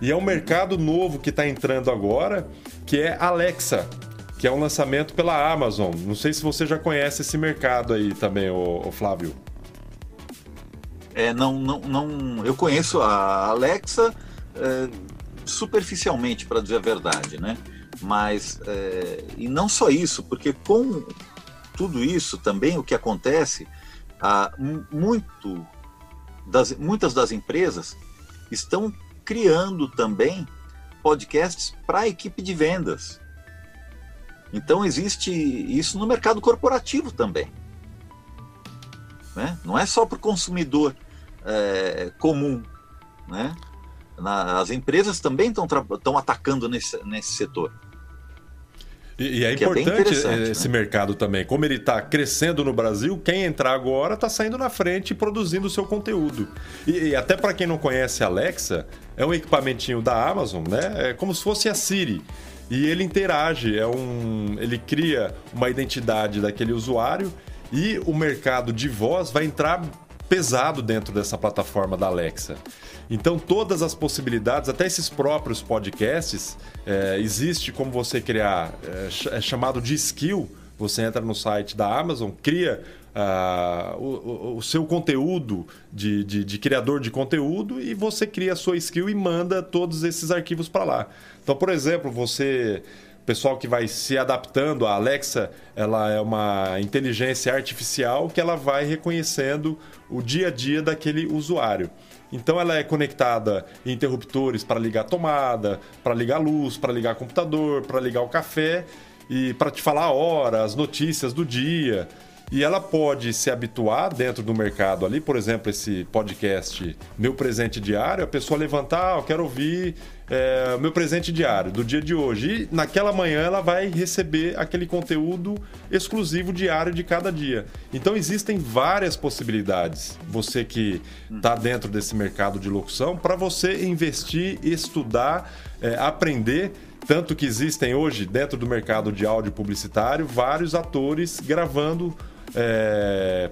E é um mercado novo que está entrando agora, que é Alexa que é um lançamento pela Amazon. Não sei se você já conhece esse mercado aí também, o, Flávio. É, não, não, não. Eu conheço a Alexa é, superficialmente, para dizer a verdade, né? Mas é, e não só isso, porque com tudo isso também o que acontece ah, muito das, muitas das empresas estão criando também podcasts para a equipe de vendas. Então existe isso no mercado corporativo também. Né? Não é só para o consumidor é, comum. Né? Na, as empresas também estão atacando nesse, nesse setor. E, e é é importante é esse né? mercado também. Como ele está crescendo no Brasil, quem entrar agora está saindo na frente e produzindo o seu conteúdo. E, e até para quem não conhece a Alexa, é um equipamentinho da Amazon, né? É como se fosse a Siri. E ele interage, é um, ele cria uma identidade daquele usuário e o mercado de voz vai entrar pesado dentro dessa plataforma da Alexa. Então, todas as possibilidades, até esses próprios podcasts, é, existe como você criar, é, é, chamado de skill. Você entra no site da Amazon, cria o, o, seu conteúdo de, de, de, criador de conteúdo e você cria a sua skill e manda todos esses arquivos para lá. Então, por exemplo, você pessoal que vai se adaptando, a Alexa, ela é uma inteligência artificial que ela vai reconhecendo o dia a dia daquele usuário. Então ela é conectada em interruptores para ligar tomada, para ligar luz, para ligar computador, para ligar o café e para te falar a hora, as notícias do dia. E ela pode se habituar dentro do mercado ali, por exemplo, esse podcast Meu Presente Diário, a pessoa levantar, ah, eu quero ouvir é, meu presente diário do dia de hoje. E naquela manhã ela vai receber aquele conteúdo exclusivo diário de cada dia. Então existem várias possibilidades, você que está dentro desse mercado de locução, para você investir, estudar, é, aprender. Tanto que existem hoje, dentro do mercado de áudio publicitário, vários atores gravando é,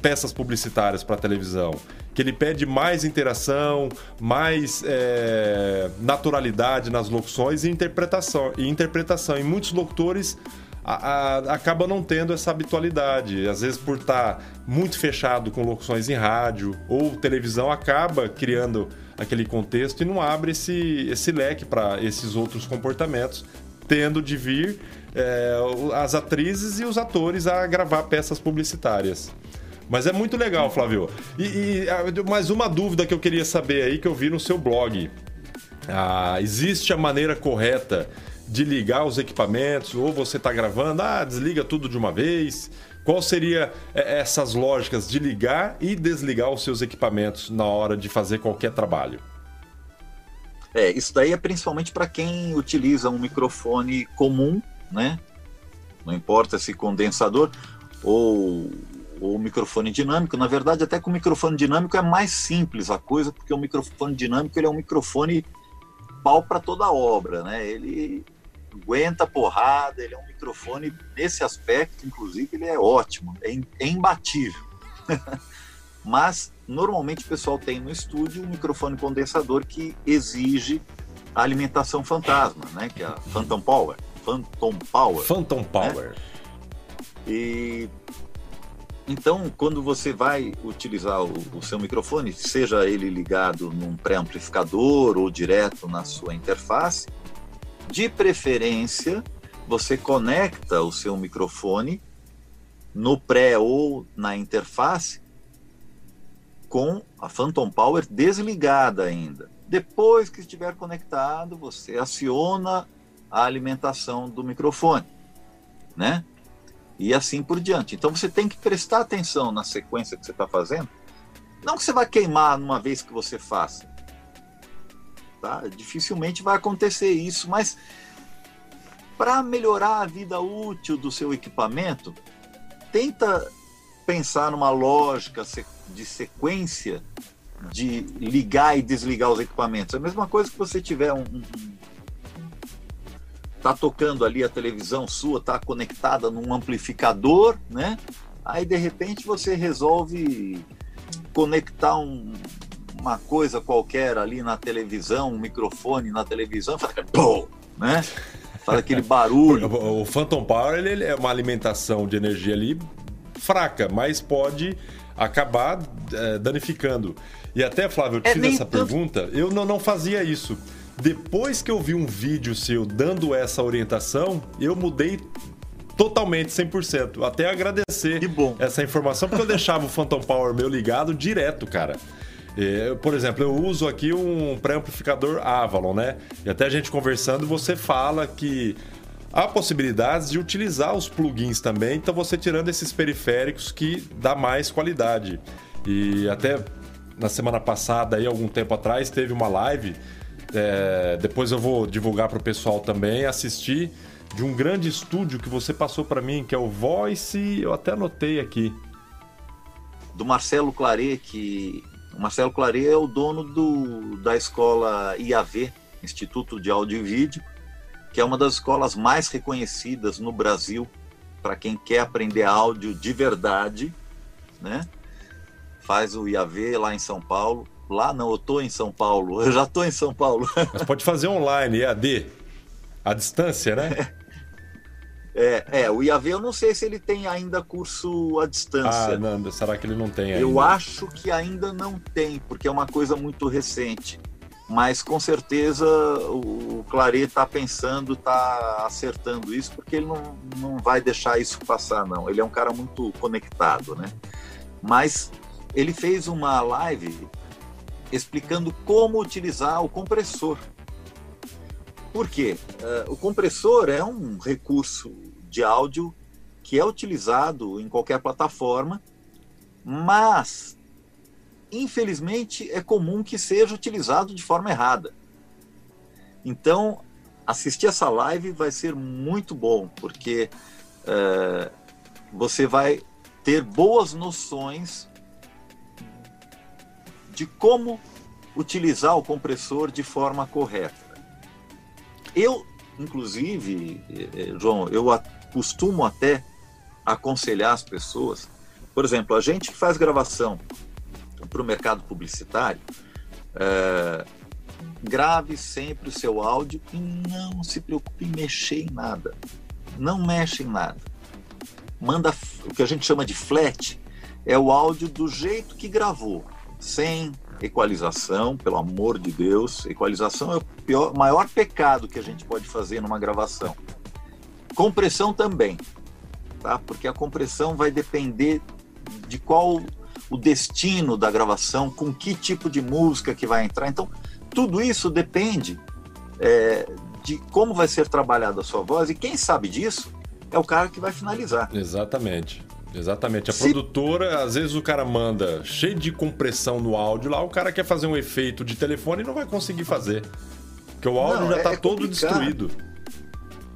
peças publicitárias para televisão, que ele pede mais interação, mais é, naturalidade nas locuções e interpretação. E interpretação. E muitos locutores a, a, acaba não tendo essa habitualidade. Às vezes, por estar tá muito fechado com locuções em rádio ou televisão, acaba criando aquele contexto e não abre esse, esse leque para esses outros comportamentos, tendo de vir é, as atrizes e os atores a gravar peças publicitárias. Mas é muito legal, Flávio. E, e mais uma dúvida que eu queria saber aí que eu vi no seu blog. Ah, existe a maneira correta de ligar os equipamentos? Ou você está gravando, ah, desliga tudo de uma vez? Qual seria é, essas lógicas de ligar e desligar os seus equipamentos na hora de fazer qualquer trabalho? É, isso daí é principalmente para quem utiliza um microfone comum né? Não importa se condensador ou o microfone dinâmico. Na verdade, até com microfone dinâmico é mais simples a coisa, porque o microfone dinâmico ele é um microfone pau para toda obra, né? Ele aguenta porrada, ele é um microfone nesse aspecto, inclusive, ele é ótimo, é, é imbatível. Mas normalmente o pessoal tem no estúdio um microfone condensador que exige a alimentação fantasma, né? Que é a Phantom Power. Phantom Power. Phantom né? Power. Né? E então, quando você vai utilizar o, o, seu microfone, seja ele ligado num pré-amplificador ou direto na sua interface, de preferência você conecta o seu microfone no pré ou na interface com a Phantom Power desligada ainda. Depois que estiver conectado, você aciona a alimentação do microfone, né? E assim por diante. Então você tem que prestar atenção na sequência que você está fazendo. Não que você vai queimar numa vez que você faça. Tá? Dificilmente vai acontecer isso, mas para melhorar a vida útil do seu equipamento, tenta pensar numa lógica de sequência de ligar e desligar os equipamentos. É a mesma coisa que você tiver um, tá tocando ali a televisão sua, tá conectada num amplificador, né? Aí de repente você resolve conectar um, uma coisa qualquer ali na televisão, um microfone na televisão, faz aquele pum, né? Faz aquele barulho. o Phantom Power ele é uma alimentação de energia ali fraca, mas pode acabar é, danificando. E até, Flávio, eu te é, fiz essa tanto... pergunta, eu não, não fazia isso. Depois que eu vi um vídeo seu dando essa orientação, eu mudei totalmente 100%. Até agradecer essa informação, porque eu deixava o Phantom Power meu ligado direto, cara. É, por exemplo, eu uso aqui um pré-amplificador Avalon, né? E até a gente conversando, você fala que há possibilidades de utilizar os plugins também, então você tirando esses periféricos que dá mais qualidade. E até na semana passada, aí, algum tempo atrás, teve uma live. É, depois eu vou divulgar para o pessoal também assistir de um grande estúdio que você passou para mim, que é o Voice. Eu até anotei aqui. Do Marcelo Claret, que o Marcelo Claret é o dono do, da escola IAV, Instituto de Áudio e Vídeo, que é uma das escolas mais reconhecidas no Brasil para quem quer aprender áudio de verdade, né? Faz o IAV lá em São Paulo. Lá não, eu estou em São Paulo, eu já estou em São Paulo. Mas pode fazer online, EAD, à distância, né? É, é, o IAV eu não sei se ele tem ainda curso à distância. Ah, não, será que ele não tem ainda? Eu acho que ainda não tem, porque é uma coisa muito recente. Mas com certeza o Claret está pensando, está acertando isso, porque ele não, não vai deixar isso passar, não. Ele é um cara muito conectado, né? Mas ele fez uma live explicando como utilizar o compressor. Por quê? Uh, o compressor é um recurso de áudio que é utilizado em qualquer plataforma, mas infelizmente é comum que seja utilizado de forma errada. Então, assistir essa live vai ser muito bom, porque uh, você vai ter boas noções de como utilizar o compressor de forma correta. Eu, inclusive, eh, eh, João, eu costumo até aconselhar as pessoas, por exemplo, a gente que faz gravação para o mercado publicitário, é, grave sempre o seu áudio e não se preocupe em mexer em nada. Não mexe em nada. Manda o que a gente chama de flat, é o áudio do jeito que gravou, sem equalização, pelo amor de Deus. Equalização é o pior, maior pecado que a gente pode fazer numa gravação. Compressão também, tá? Porque a compressão vai depender de qual o destino da gravação, com que tipo de música que vai entrar. Então, tudo isso depende é, de como vai ser trabalhada a sua voz e quem sabe disso é o cara que vai finalizar. Exatamente. Exatamente. A Se... produtora, às vezes o cara manda cheio de compressão no áudio lá, o cara quer fazer um efeito de telefone e não vai conseguir fazer. Porque o áudio não, já está é todo destruído.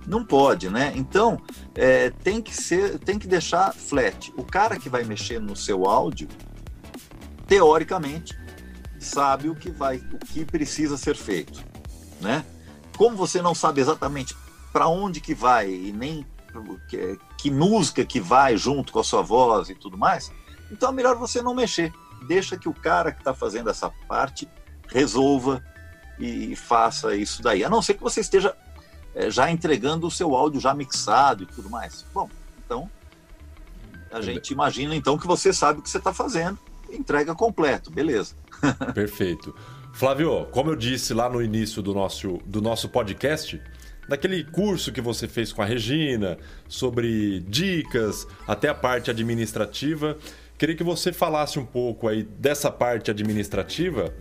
Não pode, né? Então é, tem que ser, tem que deixar flat. O cara que vai mexer no seu áudio, teoricamente, sabe o que vai, o que precisa ser feito, né? Como você não sabe exatamente para onde que vai e nem que, música que vai junto com a sua voz e tudo mais, então é melhor você não mexer. Deixa que o cara que está fazendo essa parte resolva e faça isso daí. A não ser que você esteja é, já entregando o seu áudio já mixado e tudo mais. Bom, então a gente imagina então que você sabe o que você está fazendo, entrega completo, beleza. Perfeito. Flávio, como eu disse lá no início do nosso, do nosso podcast, daquele curso que você fez com a Regina, sobre dicas, até a parte administrativa. Queria que você falasse um pouco aí dessa parte administrativa,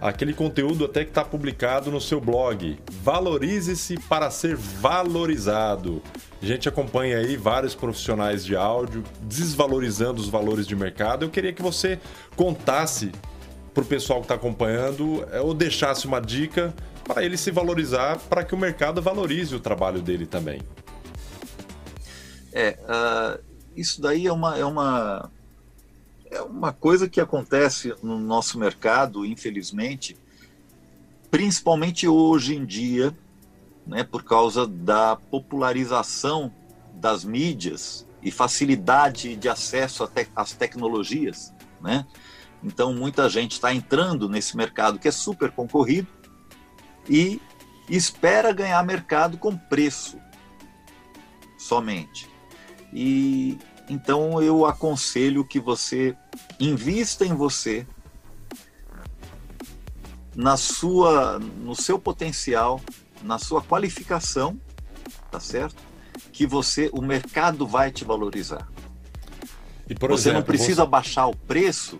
aquele conteúdo até que está publicado no seu blog. Valorize-se para ser valorizado. A gente acompanha aí vários profissionais de áudio desvalorizando os valores de mercado. Eu queria que você contasse para o pessoal que está acompanhando é, ou deixasse uma dica para ele se valorizar, para que o mercado valorize o trabalho dele também. É, uh, isso daí é uma, é, uma, é uma coisa que acontece no nosso mercado, infelizmente, principalmente hoje em dia, né, por causa da popularização das mídias e facilidade de acesso às tecnologias, né? Então muita gente está entrando nesse mercado que é super concorrido e espera ganhar mercado com preço somente. E então eu aconselho que você invista em você, na sua, no seu potencial, na sua qualificação, tá certo? que você, o mercado vai te valorizar. E, por você exemplo, não precisa você... baixar o preço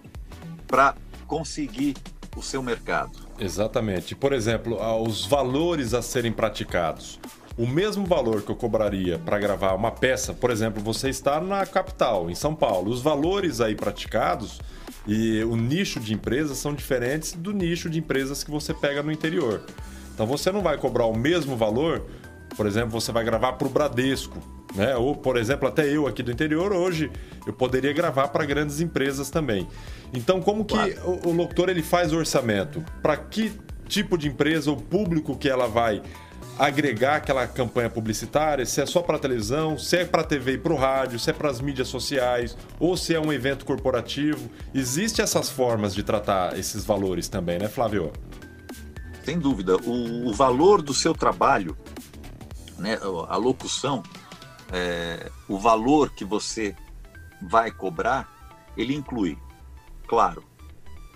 para conseguir o seu mercado. Exatamente. Por exemplo, os valores a serem praticados. O mesmo valor que eu cobraria para gravar uma peça, por exemplo, você está na capital, em São Paulo. Os valores aí praticados e o nicho de empresas são diferentes do nicho de empresas que você pega no interior. Então você não vai cobrar o mesmo valor, por exemplo, você vai gravar para o Bradesco, né? Ou, por exemplo, até eu aqui do interior hoje, eu poderia gravar para grandes empresas também. Então, como que claro. o, o locutor ele faz o orçamento? Para que tipo de empresa, o público que ela vai agregar aquela campanha publicitária, se é só para televisão, se é para TV e para o rádio, se é para as mídias sociais, ou se é um evento corporativo. Existem essas formas de tratar esses valores também, né, Flávio? Sem dúvida. O, o valor do seu trabalho, né, a locução, é, o valor que você vai cobrar, ele inclui, claro,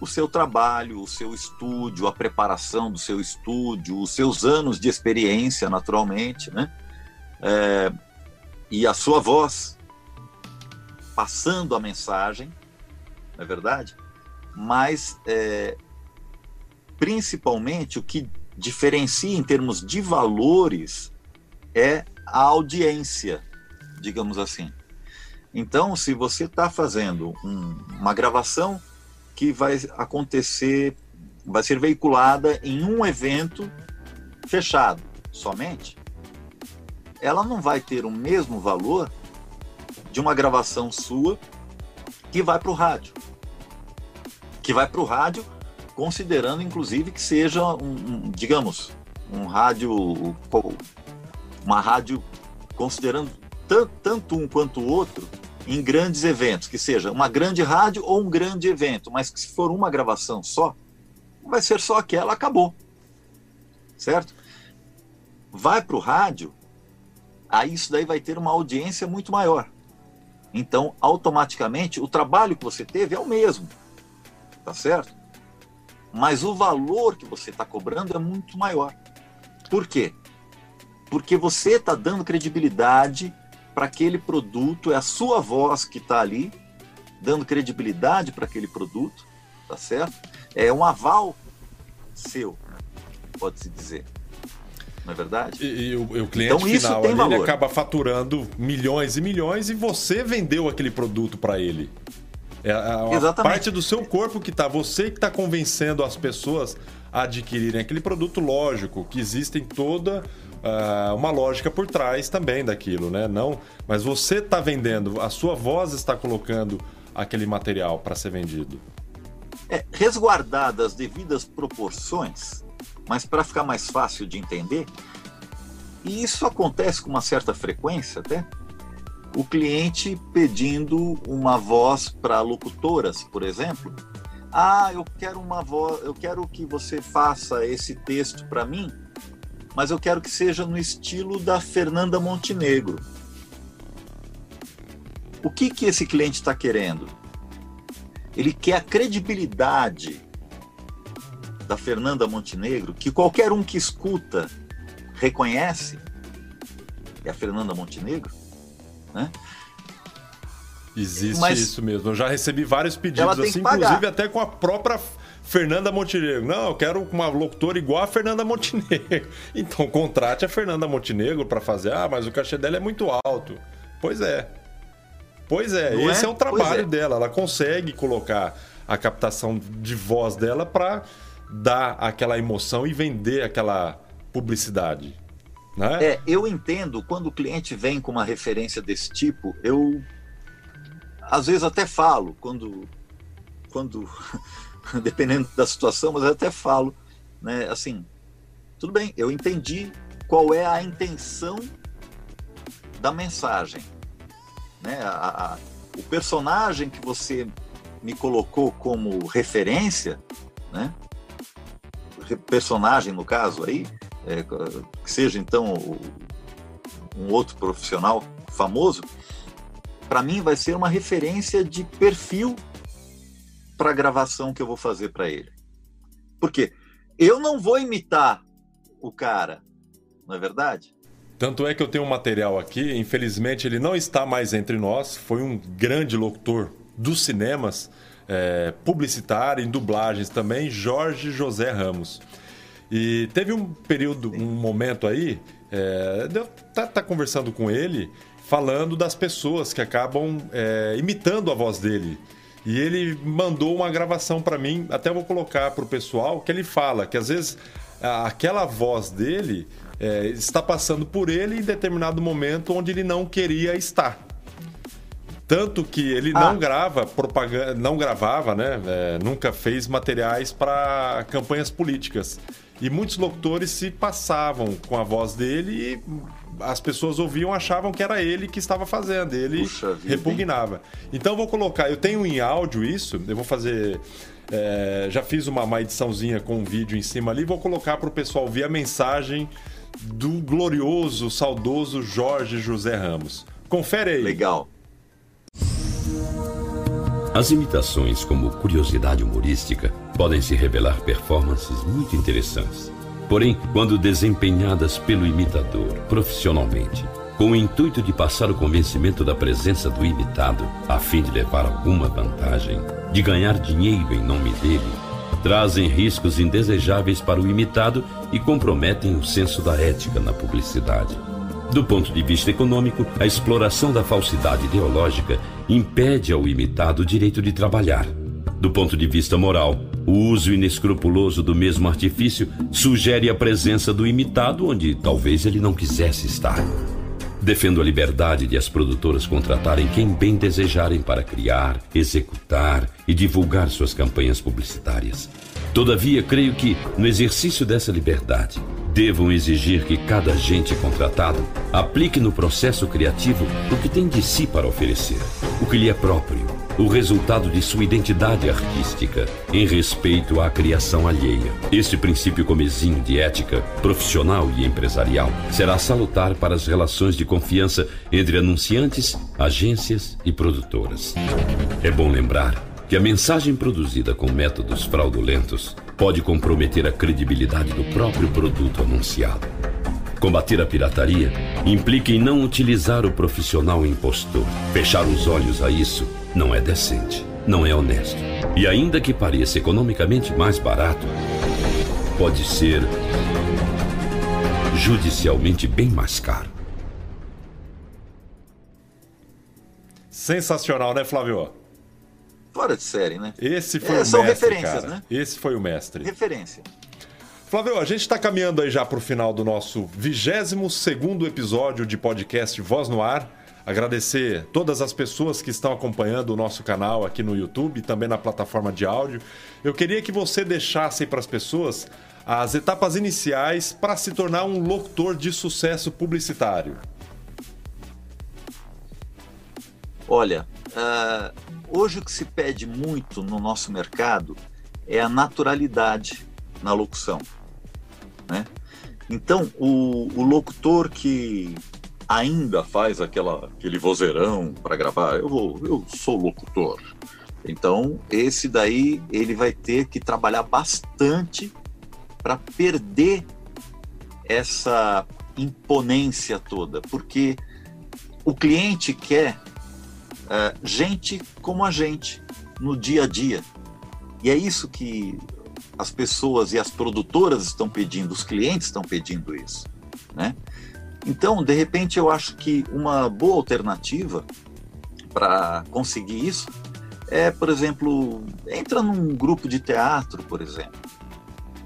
o seu trabalho, o seu estúdio, a preparação do seu estúdio, os seus anos de experiência, naturalmente, né? É, e a sua voz passando a mensagem, não é verdade? Mas, é, principalmente, o que diferencia em termos de valores é a audiência, digamos assim. Então, se você está fazendo um, uma gravação que vai acontecer, vai ser veiculada em um evento fechado somente, ela não vai ter o mesmo valor de uma gravação sua que vai para o rádio. Que vai para o rádio, considerando inclusive que seja um, um, digamos, um rádio, uma rádio considerando tanto um quanto o outro em grandes eventos, que seja uma grande rádio ou um grande evento, mas que se for uma gravação só, vai ser só aquela, acabou. Certo? Vai para o rádio, aí isso daí vai ter uma audiência muito maior. Então, automaticamente, o trabalho que você teve é o mesmo. Tá certo? Mas o valor que você está cobrando é muito maior. Por quê? Porque você está dando credibilidade para aquele produto, é a sua voz que está ali, dando credibilidade para aquele produto, tá certo? É um aval seu, pode-se dizer. Não é verdade? E, e o, o, cliente então, final ali, ele acaba faturando milhões e milhões e você vendeu aquele produto para ele. É a, a parte do seu corpo que tá, você que está convencendo as pessoas a adquirirem aquele produto, lógico, que existem toda uh, uma lógica por trás também daquilo, né? Não, mas você está vendendo, a sua voz está colocando aquele material para ser vendido. É, resguardadas as devidas proporções, mas para ficar mais fácil de entender, e isso acontece com uma certa frequência até, o cliente pedindo uma voz para locutoras, por exemplo. Ah, eu quero uma voz, eu quero que você faça esse texto para mim mas eu quero que seja no estilo da Fernanda Montenegro. O que, que esse cliente está querendo? Ele quer a credibilidade da Fernanda Montenegro, que qualquer um que escuta reconhece, é a Fernanda Montenegro, né? Existe Mas isso mesmo. Eu já recebi vários pedidos, assim, inclusive até com a própria Fernanda Montenegro. Não, eu quero uma locutora igual a Fernanda Montenegro. Então contrate a Fernanda Montenegro para fazer. Ah, mas o cachê dela é muito alto. Pois é. Pois é, Não esse é? é o trabalho é. dela. Ela consegue colocar a captação de voz dela para dar aquela emoção e vender aquela publicidade. Né? É, eu entendo quando o cliente vem com uma referência desse tipo, eu às vezes até falo quando quando dependendo da situação, mas eu até falo, né, assim, tudo bem, eu entendi qual é a intenção da mensagem, né? A, a, o personagem que você me colocou como referência, né? Personagem no caso aí, é, que seja então um outro profissional famoso, para mim vai ser uma referência de perfil para a gravação que eu vou fazer para ele. Porque eu não vou imitar o cara, não é verdade? Tanto é que eu tenho um material aqui, infelizmente ele não está mais entre nós, foi um grande locutor dos cinemas, é, publicitário, em dublagens também, Jorge José Ramos. E teve um período, um momento aí, é, eu tá, tá conversando com ele, falando das pessoas que acabam é, imitando a voz dele. E ele mandou uma gravação para mim, até vou colocar para o pessoal, que ele fala que às vezes aquela voz dele é, está passando por ele em determinado momento onde ele não queria estar. Tanto que ele ah. não grava propaganda, não gravava, né? É, nunca fez materiais para campanhas políticas. E muitos locutores se passavam com a voz dele e as pessoas ouviam, achavam que era ele que estava fazendo, ele Puxa repugnava. Então vou colocar, eu tenho em áudio isso, eu vou fazer. É, já fiz uma, uma ediçãozinha com um vídeo em cima ali, vou colocar para o pessoal ver a mensagem do glorioso, saudoso Jorge José Ramos. Confere aí. Legal. As imitações, como curiosidade humorística, podem se revelar performances muito interessantes. Porém, quando desempenhadas pelo imitador profissionalmente, com o intuito de passar o convencimento da presença do imitado, a fim de levar alguma vantagem, de ganhar dinheiro em nome dele, trazem riscos indesejáveis para o imitado e comprometem o senso da ética na publicidade. Do ponto de vista econômico, a exploração da falsidade ideológica impede ao imitado o direito de trabalhar. Do ponto de vista moral, o uso inescrupuloso do mesmo artifício sugere a presença do imitado onde talvez ele não quisesse estar. Defendo a liberdade de as produtoras contratarem quem bem desejarem para criar, executar e divulgar suas campanhas publicitárias. Todavia, creio que, no exercício dessa liberdade, devam exigir que cada agente contratado aplique no processo criativo o que tem de si para oferecer, o que lhe é próprio, o resultado de sua identidade artística, em respeito à criação alheia. Este princípio comezinho de ética, profissional e empresarial, será salutar para as relações de confiança entre anunciantes, agências e produtoras. É bom lembrar que a mensagem produzida com métodos fraudulentos pode comprometer a credibilidade do próprio produto anunciado. Combater a pirataria implica em não utilizar o profissional impostor. Fechar os olhos a isso não é decente, não é honesto. E ainda que pareça economicamente mais barato, pode ser judicialmente bem mais caro. Sensacional, né, Flávio? Fora de série, né? Esse foi é, o são mestre, referências, cara. né? Esse foi o mestre. Referência. Flávio, a gente está caminhando aí já para o final do nosso 22 segundo episódio de podcast Voz no Ar. Agradecer todas as pessoas que estão acompanhando o nosso canal aqui no YouTube também na plataforma de áudio. Eu queria que você deixasse para as pessoas as etapas iniciais para se tornar um locutor de sucesso publicitário. Olha, uh, hoje o que se pede muito no nosso mercado é a naturalidade na locução. Né? Então, o, o locutor que ainda faz aquela, aquele vozeirão para gravar, eu, vou, eu sou locutor. Então, esse daí ele vai ter que trabalhar bastante para perder essa imponência toda, porque o cliente quer uh, gente como a gente no dia a dia. E é isso que as pessoas e as produtoras estão pedindo, os clientes estão pedindo isso, né? Então, de repente, eu acho que uma boa alternativa para conseguir isso é, por exemplo, entra num grupo de teatro, por exemplo.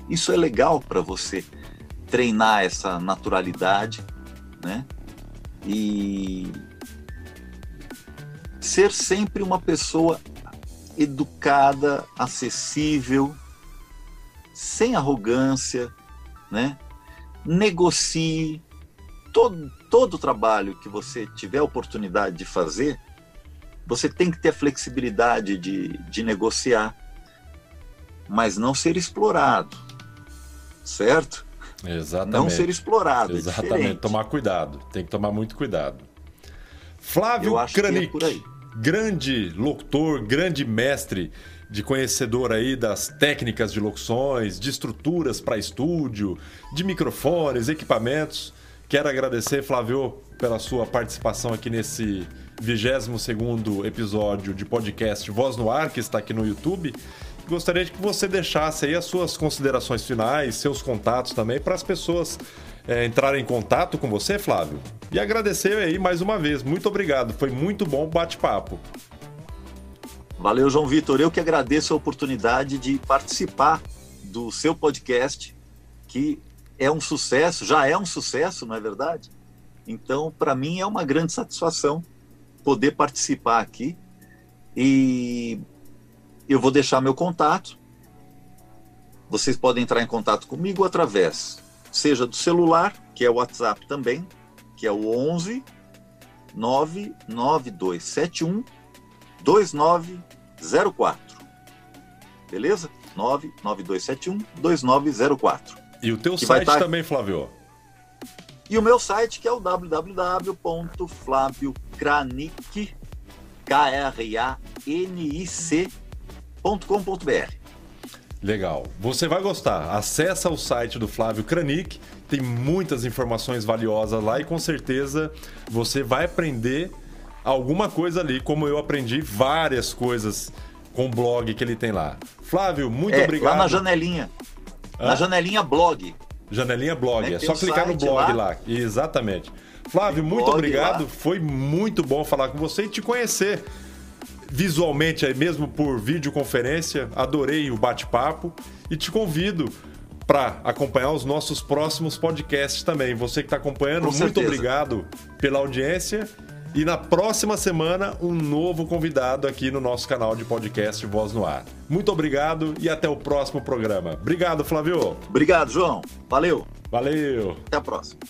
Isso é legal para você treinar essa naturalidade, né? E ser sempre uma pessoa educada, acessível, sem arrogância, né? Negocie todo todo trabalho que você tiver oportunidade de fazer, você tem que ter a flexibilidade de, de negociar, mas não ser explorado, certo? Exatamente. Não ser explorado. É Exatamente. É tomar cuidado. Tem que tomar muito cuidado. Flávio Kranick. É grande locutor, grande mestre de conhecedor aí das técnicas de locuções, de estruturas para estúdio, de microfones, equipamentos. Quero agradecer, Flávio, pela sua participação aqui nesse 22 episódio de podcast Voz no Ar, que está aqui no YouTube. Gostaria de que você deixasse aí as suas considerações finais, seus contatos também, para as pessoas é, entrarem em contato com você, Flávio. E agradecer aí mais uma vez. Muito obrigado. Foi muito bom o bate-papo. Valeu, João Vitor. Eu que agradeço a oportunidade de participar do seu podcast, que é um sucesso, já é um sucesso, não é verdade? Então, para mim é uma grande satisfação poder participar aqui. E eu vou deixar meu contato. Vocês podem entrar em contato comigo através, seja do celular, que é o WhatsApp também, que é o 11 99271 2904. Beleza? 99271 2904. E o teu site tá... também, Flávio? E o meu site que é o www.flaviocranic, K-R-A-N-I-C.com.br. Legal. Você vai gostar. Acesse o site do Flávio Kranick, tem muitas informações valiosas lá e com certeza você vai aprender alguma coisa ali, como eu aprendi várias coisas com o blog que ele tem lá. Flávio, muito é, obrigado. Lá na janelinha. Hã? Na janelinha blog. Janelinha blog, é, é só clicar no blog lá. lá. Exatamente. Flávio, tem muito obrigado. Lá. Foi muito bom falar com você e te conhecer visualmente aí mesmo por videoconferência. Adorei o bate-papo e te convido para acompanhar os nossos próximos podcasts também. Você que está acompanhando, com muito certeza. obrigado pela audiência e na próxima semana, um novo convidado aqui no nosso canal de podcast Voz no Ar. Muito obrigado e até o próximo programa. Obrigado, Flávio. Obrigado, João. Valeu. Valeu. Até a próxima.